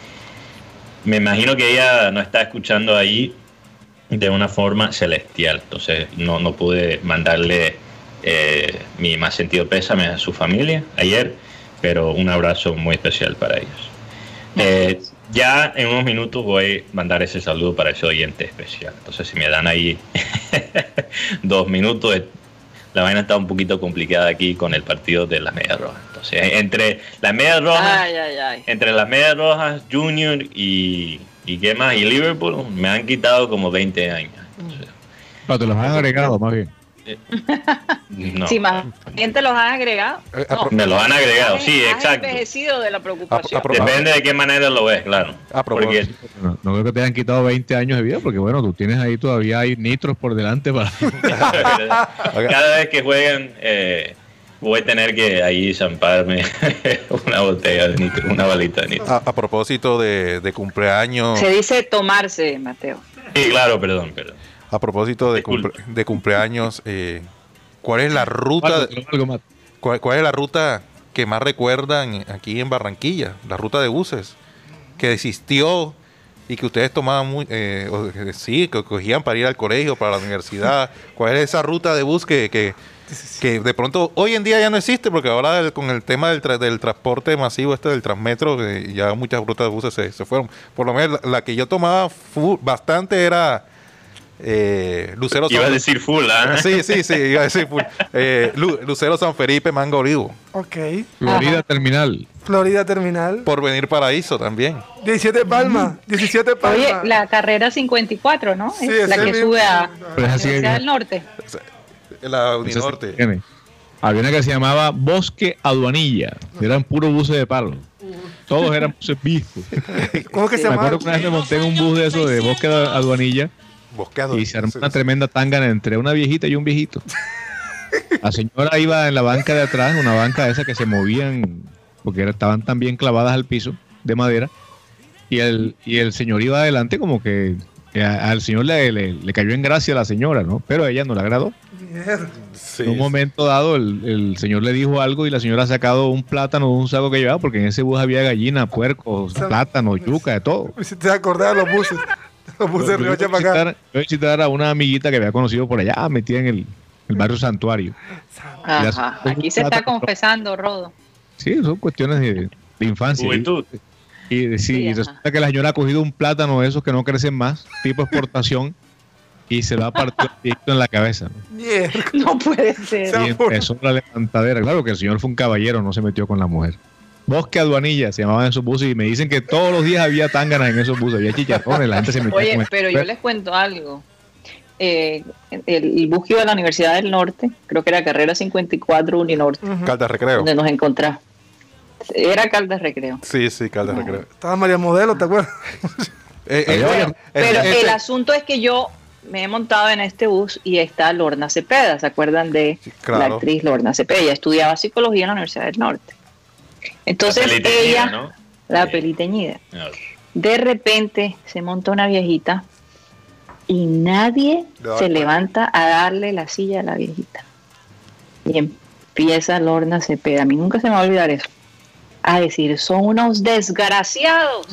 me imagino que ella no está escuchando ahí de una forma celestial, entonces no, no pude mandarle eh, mi más sentido pésame a su familia ayer, pero un abrazo muy especial para ellos. Eh, ya en unos minutos voy a mandar ese saludo para ese oyente especial, entonces si me dan ahí dos minutos, la vaina está un poquito complicada aquí con el partido de las medias rojas. Entonces, entre las medias rojas Ay, ay, ay. entre las medias rojas, Junior y, y qué más, y Liverpool, me han quitado como 20 años. Entonces, No, te los han agregado más bien. no, Sí, más bien te los han agregado. Eh, No, me los han agregado, sí, has exacto. envejecido de la preocupación. A- a propósito. Depende de qué manera lo ves, claro. A Porque propósito. No, no creo que te hayan quitado 20 años de vida, porque bueno, tú tienes ahí todavía hay nitros por delante para... cada vez que juegan, eh, voy a tener que ahí zamparme una botella de nitro, una balita de nitro. A, a propósito de, de cumpleaños, Se dice tomarse, Mateo. Sí, claro, perdón, perdón. A propósito de, Disculpe. cumple- de cumpleaños, eh, ¿cuál es la ruta? ¿Cuál, cuál es la ruta que más recuerdan aquí en Barranquilla? La ruta de buses que existió y que ustedes tomaban muy, eh, o sí, que cogían para ir al colegio, para la universidad. ¿Cuál es esa ruta de bus que, que, que de pronto hoy en día ya no existe? Porque ahora el- con el tema del, tra- del transporte masivo, este del Transmetro, eh, ya muchas rutas de buses se, se fueron. Por lo menos la, la que yo tomaba bastante era eh, Lucero Iba a San- decir full, ¿ah? Sí, sí, sí, iba a decir full. Eh, Lu- Lucero San Felipe, Mango Olivo. Ok. Florida Terminal. Florida Terminal. Por venir paraíso también. 17 palmas. 17 palmas. Oye, la carrera 54, ¿no? Sí, es la que mismo. sube a Pero es así Universidad del Norte. La Uninorte. Había una que se llamaba Bosque Aduanilla. Eran puros buses de palo. Todos eran buses viejos. ¿Cómo que se Me llama? acuerdo que una vez me monté en un bus de eso de Bosque Aduanilla Bosqueado. y se armó una tremenda tangana entre una viejita y un viejito. La señora iba en la banca de atrás, una banca de esas que se movían porque estaban tan bien clavadas al piso de madera. Y el, y el señor iba adelante como que, a- al señor le, le- le cayó en gracia a la señora, ¿no? Pero a ella no le agradó. Sí, En un momento dado, el, el señor le dijo algo y la señora ha sacado un plátano de un saco que llevaba, porque en ese bus había gallina, puercos, plátano, yuca, de todo. Me hiciste acordar de los buses. Los buses de Yo iba a para acá. visitar- yo a visitar a una amiguita que había conocido por allá, metida en el, el barrio Santuario. Ajá. Aquí se está confesando, Rodo. Sí, son cuestiones de, de infancia. Juventud. Y, y- sí, Sí, y resulta que la señora ha cogido un plátano de esos que no crecen más, tipo exportación, y se lo ha partido en la cabeza. ¿no? Puede ser. Se Y empezó la levantadera. Claro que el señor fue un caballero, no se metió con la mujer. Bosque Aduanilla se llamaban esos buses y me dicen que todos los días había tánganas en esos buses, había chicharrones, la gente se metía Oye, pero yo les cuento algo. Eh, el, el bus a la Universidad del Norte, creo que era carrera 54 Uninorte, Caldas Recreo. donde nos encontramos. Era Caldas Recreo. Sí, sí, Caldas Recreo. Estaba María Modelo, ¿te acuerdas? Eh, eh, eh, Pero ese- el asunto es que yo me he montado en este bus y está Lorna Cepeda, ¿se acuerdan de Sí, claro. la actriz Lorna Cepeda? Ella estudiaba psicología en la Universidad del Norte. Entonces La peliteñida, ella, ¿no? la Sí. peliteñida, Ah, de repente se monta una viejita y nadie se levanta a darle la silla a la viejita. Y empieza Lorna Cepeda, a mí nunca se me va a olvidar eso, a decir, son unos desgraciados.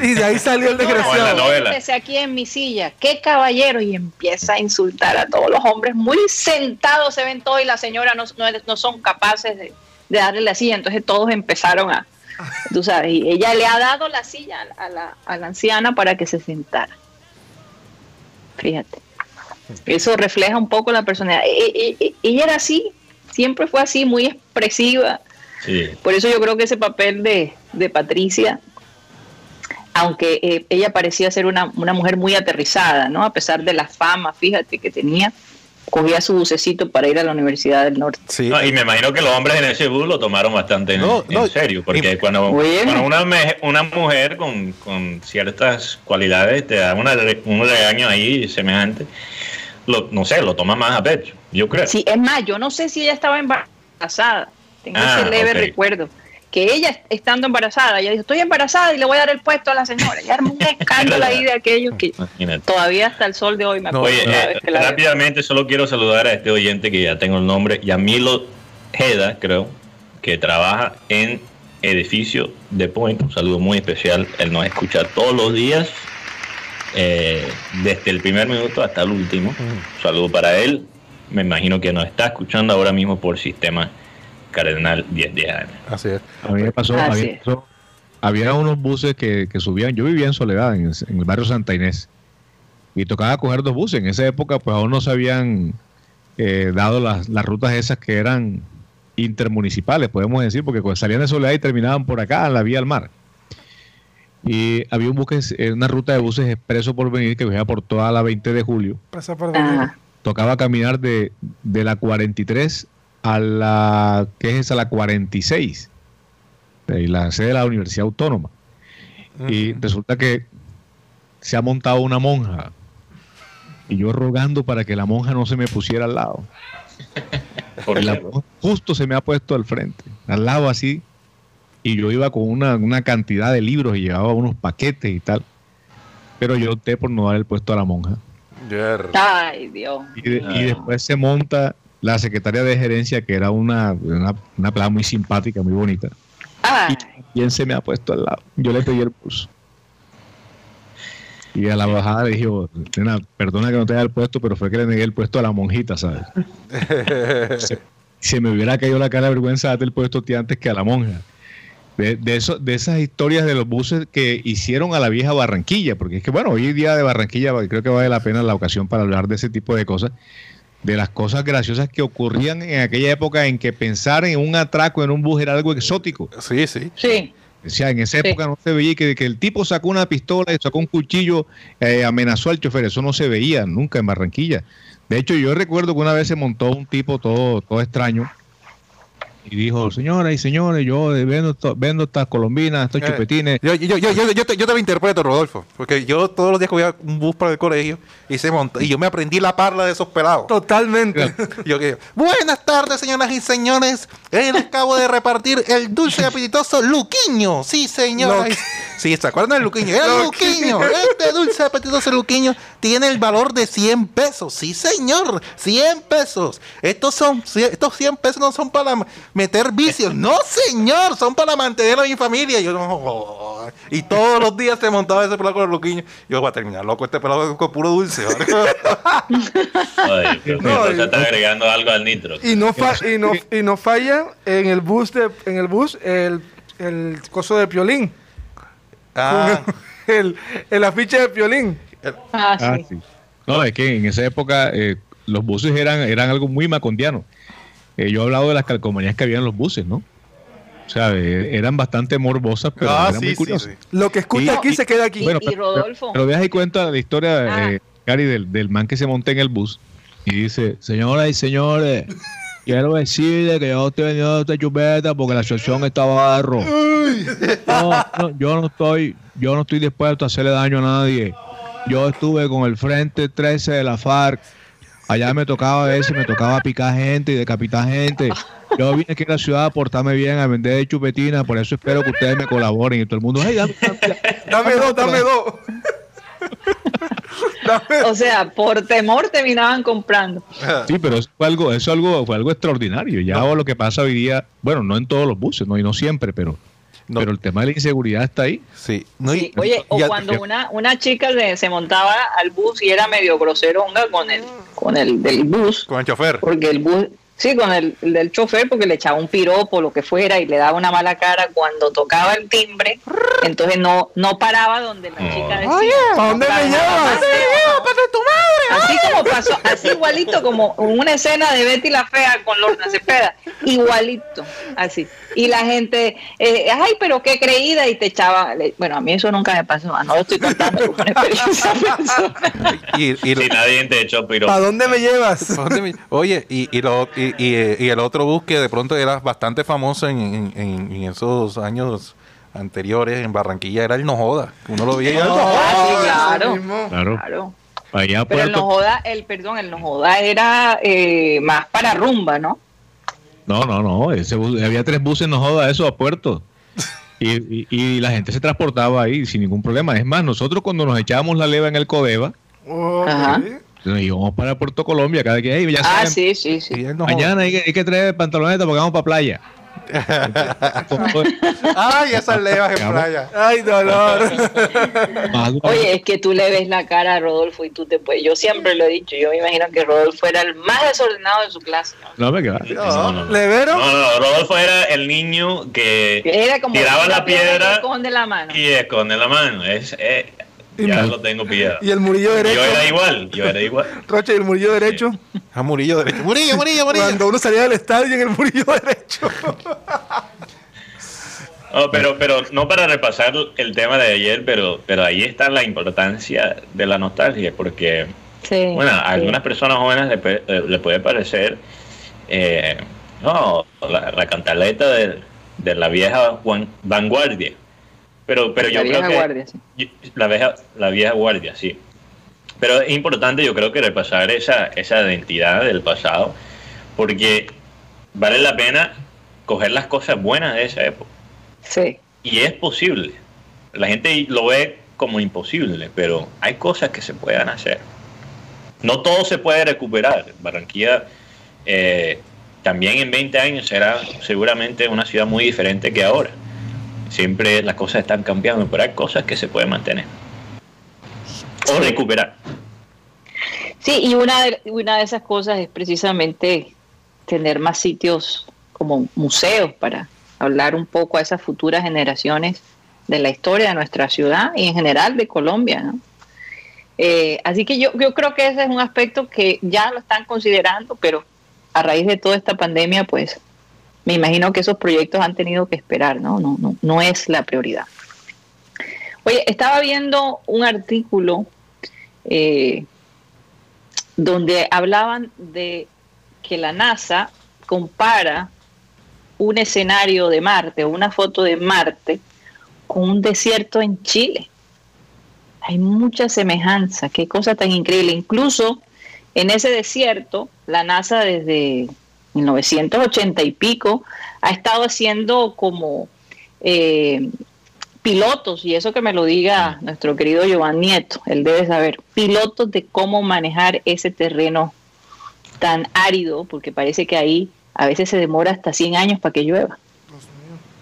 Y de ahí salió el desgraciado. novela. Siéntese aquí en mi silla, qué caballero, y empieza a insultar a todos los hombres, muy sentados se ven todos y la señora no, no, no son capaces de, de darle la silla, entonces todos empezaron a, tú sabes, y ella le ha dado la silla a la, a la anciana para que se sentara. Fíjate, eso refleja un poco la personalidad. E- e- e- ella era así, siempre fue así, muy expresiva, Sí. por eso yo creo que ese papel de, de Patricia, aunque eh, ella parecía ser una, una mujer muy aterrizada, ¿no? A pesar de la fama, fíjate, que tenía, cogía su bucecito para ir a la Universidad del Norte. sí, No, y me imagino que los hombres en ese bus lo tomaron bastante en, No, en no, serio, porque y- cuando, cuando una, me- una mujer con, con ciertas cualidades te da una, un regaño ahí semejante, lo, no sé, lo toma más a pecho, yo creo. Sí, es más, yo no sé si ella estaba embarazada, tengo Ah, ese leve ok. recuerdo, que ella estando embarazada, ella dijo, estoy embarazada y le voy a dar el puesto a la señora. Y armó un escándalo ahí de aquello que Imagínate. todavía hasta el sol de hoy me acuerdo. Eh, veo. rápidamente solo quiero saludar a este oyente que ya tengo el nombre, Yamilo Jeda, creo, que trabaja en edificio de Point. Un saludo muy especial. Él nos escucha todos los días, eh, desde el primer minuto hasta el último. Un saludo para él. Me imagino que nos está escuchando ahora mismo por sistema Cardenal 1010 AM. así es. A mí me pasó, Así había, es. pasó- había unos buses que, que subían, yo vivía en Soledad, en el, en el barrio Santa Inés, y tocaba coger dos buses. En esa época, pues aún no se habían eh, dado las, las rutas esas que eran intermunicipales, podemos decir, porque pues, salían de Soledad y terminaban por acá, en la vía al mar. Y había un bus que es- eh, una ruta de buses expreso por venir que viajaba por toda la 20 de julio. Pasa por venir. Ajá. Tocaba caminar de, de la 43 a la, ¿qué es esa? La 46 y la sede de la Universidad Autónoma. Y resulta que se ha montado una monja y yo rogando para que la monja no se me pusiera al lado. Por Y la justo se me ha puesto al frente, al lado así. Y yo iba con una, una cantidad de libros y llevaba unos paquetes y tal. Pero yo opté por no dar el puesto a la monja. Yer. Ay, Dios. Y, de- y después se monta la secretaria de gerencia, que era una, una, una muy simpática, muy bonita. Ay, ¿Quién se me ha puesto al lado? Yo le pedí el bus. Y a la bajada le dije, "Oh, nena, perdona que no te haya el puesto, pero fue que le negué el puesto a la monjita, ¿sabes? se, se me hubiera caído la cara de vergüenza darte el puesto a ti antes que a la monja. De, de, eso, de esas historias de los buses que hicieron a la vieja Barranquilla, porque es que, bueno, hoy día de Barranquilla creo que vale la pena la ocasión para hablar de ese tipo de cosas, de las cosas graciosas que ocurrían en aquella época en que pensar en un atraco en un bus era algo exótico. Sí, sí. sí. O sea, en esa Sí. época no se veía que, que el tipo sacó una pistola y sacó un cuchillo, eh, amenazó al chofer. Eso no se veía nunca en Barranquilla. De hecho, yo recuerdo que una vez se montó un tipo todo, todo extraño y dijo, señoras y señores, yo eh, vendo, vendo estas colombinas, estos Eh, chupetines. Yo, yo, yo, yo, yo te, yo te lo interpreto, Rodolfo. Porque yo todos los días cogía un bus para el colegio y se montó, y yo me aprendí la parla de esos pelados. Totalmente. Yo que, buenas tardes, señoras y señores. Eh, Les acabo de repartir el dulce y apetitoso Luquiño. Sí, señora. Lo- Sí, ¿se acuerdan del Luquiño? El Luquiño. Este dulce apetitoso Luquiño tiene el valor de 100 pesos. Sí, señor. 100 pesos. Estos son estos 100 pesos no son para meter vicios. No, señor. Son para mantener a mi familia. Yo no. oh, y todos los días se montaba ese pelado con el Luquiño. Yo voy a terminar loco este pelado con puro dulce. ¿vale? Ay, pero No, y- está agregando algo al nitro. Y no, fa- y no, y no falla en el bus de, en el bus el, el coso de piolín. Ah. El, el afiche de piolín. Ah, Ah, sí. sí. No, es que en esa época eh, los buses eran, eran algo muy macondiano. Eh, yo he hablado de las calcomanías que había en los buses, ¿no? O sea, eh, eran bastante morbosas, pero Ah, eran sí, muy sí, curiosas. sí. Lo que escucha Y- aquí y- se queda aquí. Bueno, y pero- Rodolfo. Pero veas y cuenta la historia, Ah. eh, Cari, del, del man que se monta en el bus y dice, señoras y señores, quiero decirle que yo estoy vendiendo esta chupeta porque la situación está barro. No, no, yo no estoy, yo no estoy dispuesto a hacerle daño a nadie. Yo estuve con el frente 13 de la FARC. Allá me tocaba a veces, me tocaba picar gente y decapitar gente. Yo vine aquí a la ciudad a portarme bien, a vender chupetina, por eso espero que ustedes me colaboren. Y todo el mundo, hey, dame, dame, Dame dos, dame dos. O sea, por temor terminaban comprando. Sí, pero eso fue algo, eso algo, fue algo extraordinario. Ya lo que pasa hoy día, bueno, no en todos los buses, no, y no siempre, pero, No. pero el tema de la inseguridad está ahí. Sí. No, y- Sí, Oye, o cuando una, una chica se, se montaba al bus y era medio groseronga con el, con el del bus, Con el chofer. porque el bus, sí, con el, el del chofer, porque le echaba un piropo, lo que fuera, y le daba una mala cara cuando tocaba el timbre, entonces no, no paraba donde la chica decía. Oye, ¿pa' dónde me "Para llevas?" tu madre! Así como pasó, así igualito como una escena de Betty la Fea con Lorna Cepeda, igualito, así. Y la gente, eh, ay, pero qué creída, y te echaba, le- bueno, a mí eso nunca me pasó, no lo estoy contando una experiencia personal. Y, y- Si nadie te echó piro. ¿Para dónde me llevas? ¿Pa' dónde me- Oye, y, y, lo- y, y- y el otro bus que de pronto era bastante famoso en, en- en- en esos años anteriores en Barranquilla era el No Joda. Uno lo veía. y era, "No Joda". Ah, sí, claro. Claro. Claro. Allá Pero el Puerto- no joda, el perdón, el no joda era eh, más para rumba, ¿no? No, no, no. Ese bus- había tres buses, no joda eso, a puerto. Y, y- y la gente se transportaba ahí sin ningún problema. Es más, nosotros cuando nos echábamos la leva en el Codeva, Ok. Nos íbamos para Puerto Colombia cada que "Ey, ya Ah, saben, sí, sí, sí. Y No mañana hay que, hay que traer pantaloneta porque vamos para playa. Ay, esas levas en playa. Ay, dolor. Oye, es que tú le ves la cara a Rodolfo y tú te puedes. Yo siempre lo he dicho, yo me imagino que Rodolfo era el más desordenado de su clase. No, me queda. No, no. ¿Levero? No, no, Rodolfo era el niño que Era como tiraba la piedra Esconde la mano. y esconde la mano. Es, eh, ya lo tengo pillado. Y el murillo Yo derecho. era igual, yo era igual. Rocha, y el murillo derecho. A Murillo derecho. Murillo, Murillo, Murillo. Cuando uno salía del estadio en el murillo derecho. No, pero, pero no para repasar el tema de ayer, pero, pero ahí está la importancia de la nostalgia, porque Sí, Bueno, a sí. algunas personas jóvenes le, puede- eh, le puede parecer, eh, no, la, la cantaleta de, de la vieja vanguardia. Pero, pero La yo vieja creo que guardia, sí. la vieja, la vieja guardia, sí. Pero es importante, yo creo que repasar esa, esa identidad del pasado, porque vale la pena coger las cosas buenas de esa época. Sí. Y es posible. La gente lo ve como imposible, pero hay cosas que se puedan hacer. No todo se puede recuperar. Barranquilla eh, también en 20 años será seguramente una ciudad muy diferente que ahora. Siempre las cosas están cambiando, pero hay cosas que se pueden mantener o recuperar. Sí, y una de, una de esas cosas es precisamente tener más sitios como museos para hablar un poco a esas futuras generaciones de la historia de nuestra ciudad y en general de Colombia. ¿no? Eh, así que yo, yo creo que ese es un aspecto que ya lo están considerando, pero a raíz de toda esta pandemia, pues me imagino que esos proyectos han tenido que esperar, ¿no? No, es la prioridad. Oye, estaba viendo un artículo eh, donde hablaban de que la NASA compara un escenario de Marte o una foto de Marte con un desierto en Chile. Hay mucha semejanza, qué cosa tan increíble. Incluso en ese desierto, la NASA desde 1980 y pico ha estado haciendo como eh, pilotos, y eso que me lo diga nuestro querido Giovanni Nieto, él debe saber, pilotos de cómo manejar ese terreno tan árido, porque parece que ahí a veces se demora hasta 100 años para que llueva.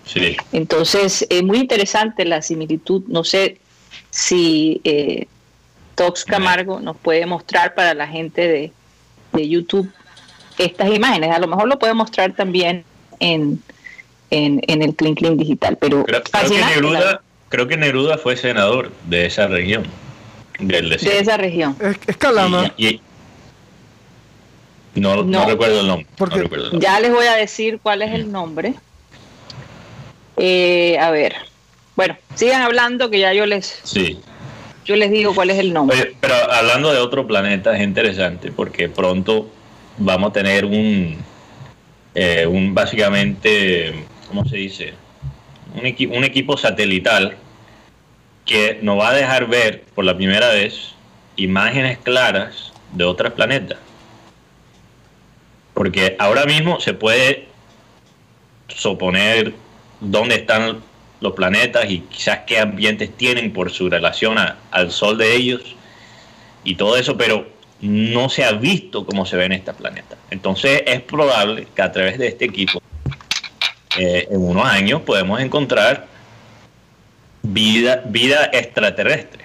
Sí. Entonces, es muy interesante la similitud. No sé si eh, Tox Camargo nos puede mostrar para la gente de, de YouTube estas imágenes. A lo mejor lo puede mostrar también en, en, en el Clean Clean Digital. Pero Creo, creo que Neruda, creo que Neruda fue senador de esa región, del de esa región. Es, es Calama. Y- y- no, no No. recuerdo el nombre. no Porque- recuerdo el nombre. Ya les voy a decir cuál es el nombre. Eh, a ver. Bueno, sigan hablando que ya yo les, Sí. yo les digo cuál es el nombre. Oye, pero hablando de otro planeta es interesante porque pronto vamos a tener un, eh, un básicamente, ¿cómo se dice? Un, un equipo satelital que nos va a dejar ver por la primera vez imágenes claras de otros planetas. Porque ahora mismo se puede suponer dónde están los planetas y quizás qué ambientes tienen por su relación a- al Sol de ellos y todo eso, pero no se ha visto cómo se ven estos planetas. Entonces es probable que a través de este equipo, eh, en unos años, podemos encontrar vida, vida extraterrestre.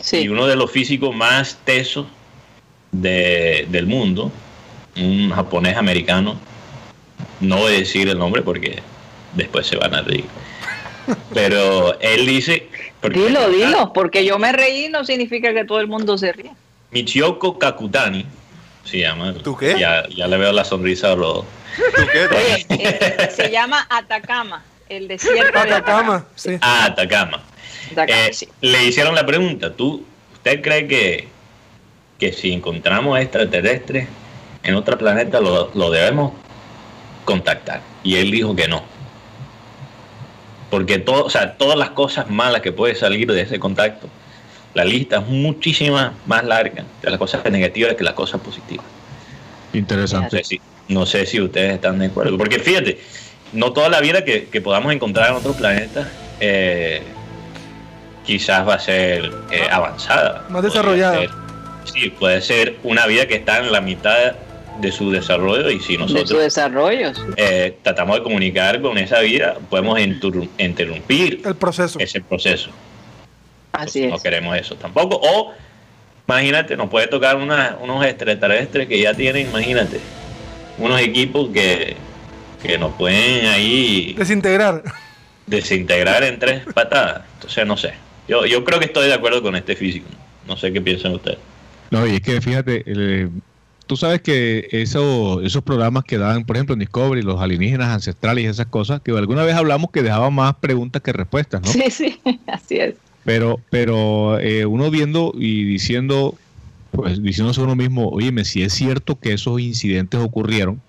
Y Sí. uno de los físicos más tesos de- del mundo, un japonés americano, no voy a decir el nombre porque después se van a reír. Pero él dice... porque- Dilo, dilo, porque yo me reí no significa que todo el mundo se ríe. Michio Kakutani se llama. ¿Tú qué? Ya, ya le veo la sonrisa a Rodo. ¿Tú qué? Oye, eh, se llama Atacama, el desierto de Atacama. Atacama, sí. Ah, Atacama. Atacama, Eh, sí. Le hicieron la pregunta, ¿tú, ¿usted cree que, que si encontramos extraterrestres en otro planeta lo, lo debemos contactar? Y él dijo que no. Porque todo, o sea, todas las cosas malas que puede salir de ese contacto, la lista es muchísima más larga de las cosas negativas que las cosas positivas. No Interesante. sé si, no sé si ustedes están de acuerdo. Porque fíjate, no toda la vida que, que podamos encontrar en otros planetas eh, quizás va a ser eh, avanzada. Más desarrollada. sí, puede ser una vida que está en la mitad de su desarrollo y si De su nosotros desarrollo. sí. eh, tratamos de comunicar con esa vida, podemos interru- interrumpir El proceso. ese proceso. Así No es. queremos eso tampoco. O, imagínate, nos puede tocar una- unos extraterrestres que ya tienen, imagínate, unos equipos que, que nos pueden ahí Desintegrar. desintegrar en tres patadas. Entonces, no sé. Yo, yo creo que estoy de acuerdo con este físico. No sé qué piensan ustedes. No, y es que fíjate, el- tú sabes que eso, esos programas que dan, por ejemplo, en Discovery, los alienígenas ancestrales y esas cosas, que alguna vez hablamos que dejaban más preguntas que respuestas, ¿no? Sí, sí, así es. Pero, pero eh, uno viendo y diciendo, pues diciéndose uno mismo, oye, si es cierto que esos incidentes ocurrieron,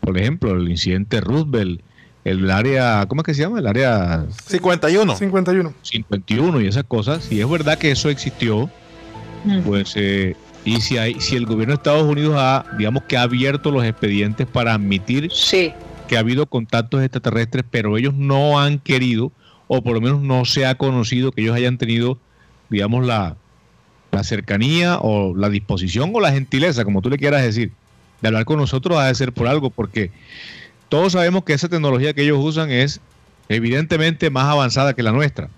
por ejemplo, el incidente Roosevelt, el área, ¿cómo es que se llama? El área 51. 51. 51 y esas cosas, si es verdad que eso existió, pues eh, y si hay, si el gobierno de Estados Unidos ha, digamos que ha abierto los expedientes para admitir Sí, que ha habido contactos extraterrestres, pero ellos no han querido, o por lo menos no se ha conocido que ellos hayan tenido, digamos, la, la cercanía o la disposición o la gentileza, como tú le quieras decir, de hablar con nosotros ha de ser por algo, porque todos sabemos que esa tecnología que ellos usan es evidentemente más avanzada que la nuestra,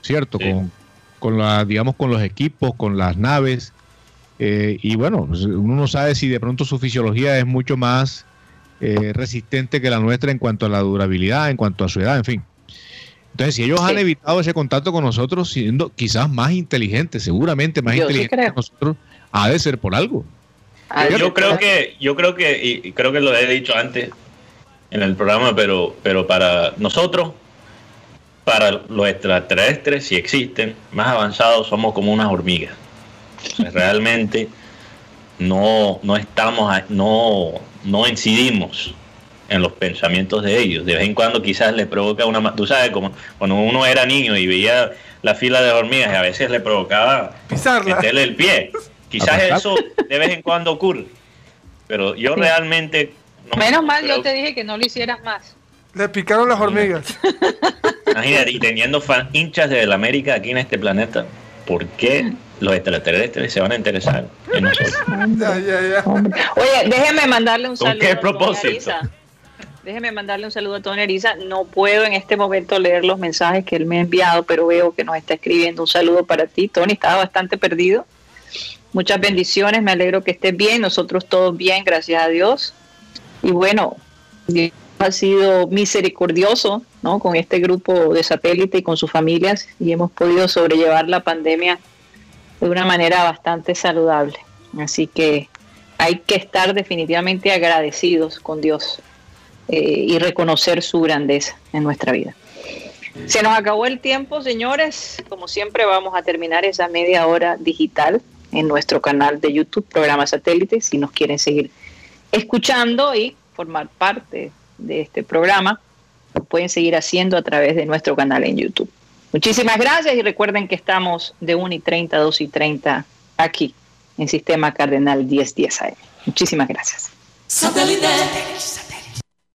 ¿cierto? Sí. Con, con la, digamos, con los equipos, con las naves, eh, y bueno, pues, uno no sabe si de pronto su fisiología es mucho más eh, resistente que la nuestra en cuanto a la durabilidad, en cuanto a su edad, en fin. Entonces, si ellos han evitado ese contacto con nosotros, siendo quizás más inteligentes, seguramente más Yo inteligentes que nosotros, ha de ser por algo. Ah, Yo creo que, yo creo que, y y creo que lo he dicho antes en el programa, pero, pero para nosotros, para los extraterrestres, si existen, más avanzados, somos como unas hormigas. O sea, realmente no, no estamos, no, no incidimos en los pensamientos de ellos. De vez en cuando quizás le provoca una... ma- Tú sabes, como cuando uno era niño y veía la fila de hormigas, a veces le provocaba Pisarla. meterle el pie. Quizás eso de vez en cuando ocurre. Pero yo Sí. realmente... no- Menos no mal creo yo te dije que no lo hicieras más. Le picaron las hormigas. Imagínate, y teniendo fan, hinchas de la América aquí en este planeta, ¿por qué los extraterrestres se van a interesar en nosotros? Ya, ya, ya. Hombre. Oye, déjeme mandarle un ¿Con saludo. qué a Tony propósito? Déjeme mandarle un saludo a Tony Ariza. No puedo en este momento leer los mensajes que él me ha enviado, pero veo que nos está escribiendo. Un saludo para ti. Tony estaba bastante perdido. Muchas bendiciones. Me alegro que estés bien. Nosotros todos bien, gracias a Dios. Y bueno, Dios ha sido misericordioso ¿no? con este grupo de satélite y con sus familias y hemos podido sobrellevar la pandemia de una manera bastante saludable. Así que hay que estar definitivamente agradecidos con Dios eh, y reconocer su grandeza en nuestra vida. Se nos acabó el tiempo, señores. Como siempre, vamos a terminar esa media hora digital en nuestro canal de YouTube, Programa Satélite, si nos quieren seguir escuchando y formar parte de este programa, lo pueden seguir haciendo a través de nuestro canal en YouTube. Muchísimas gracias y recuerden que estamos de 1 y 30 a 2 y 30 aquí en Sistema Cardenal 1010 AM. Muchísimas gracias. Satellite.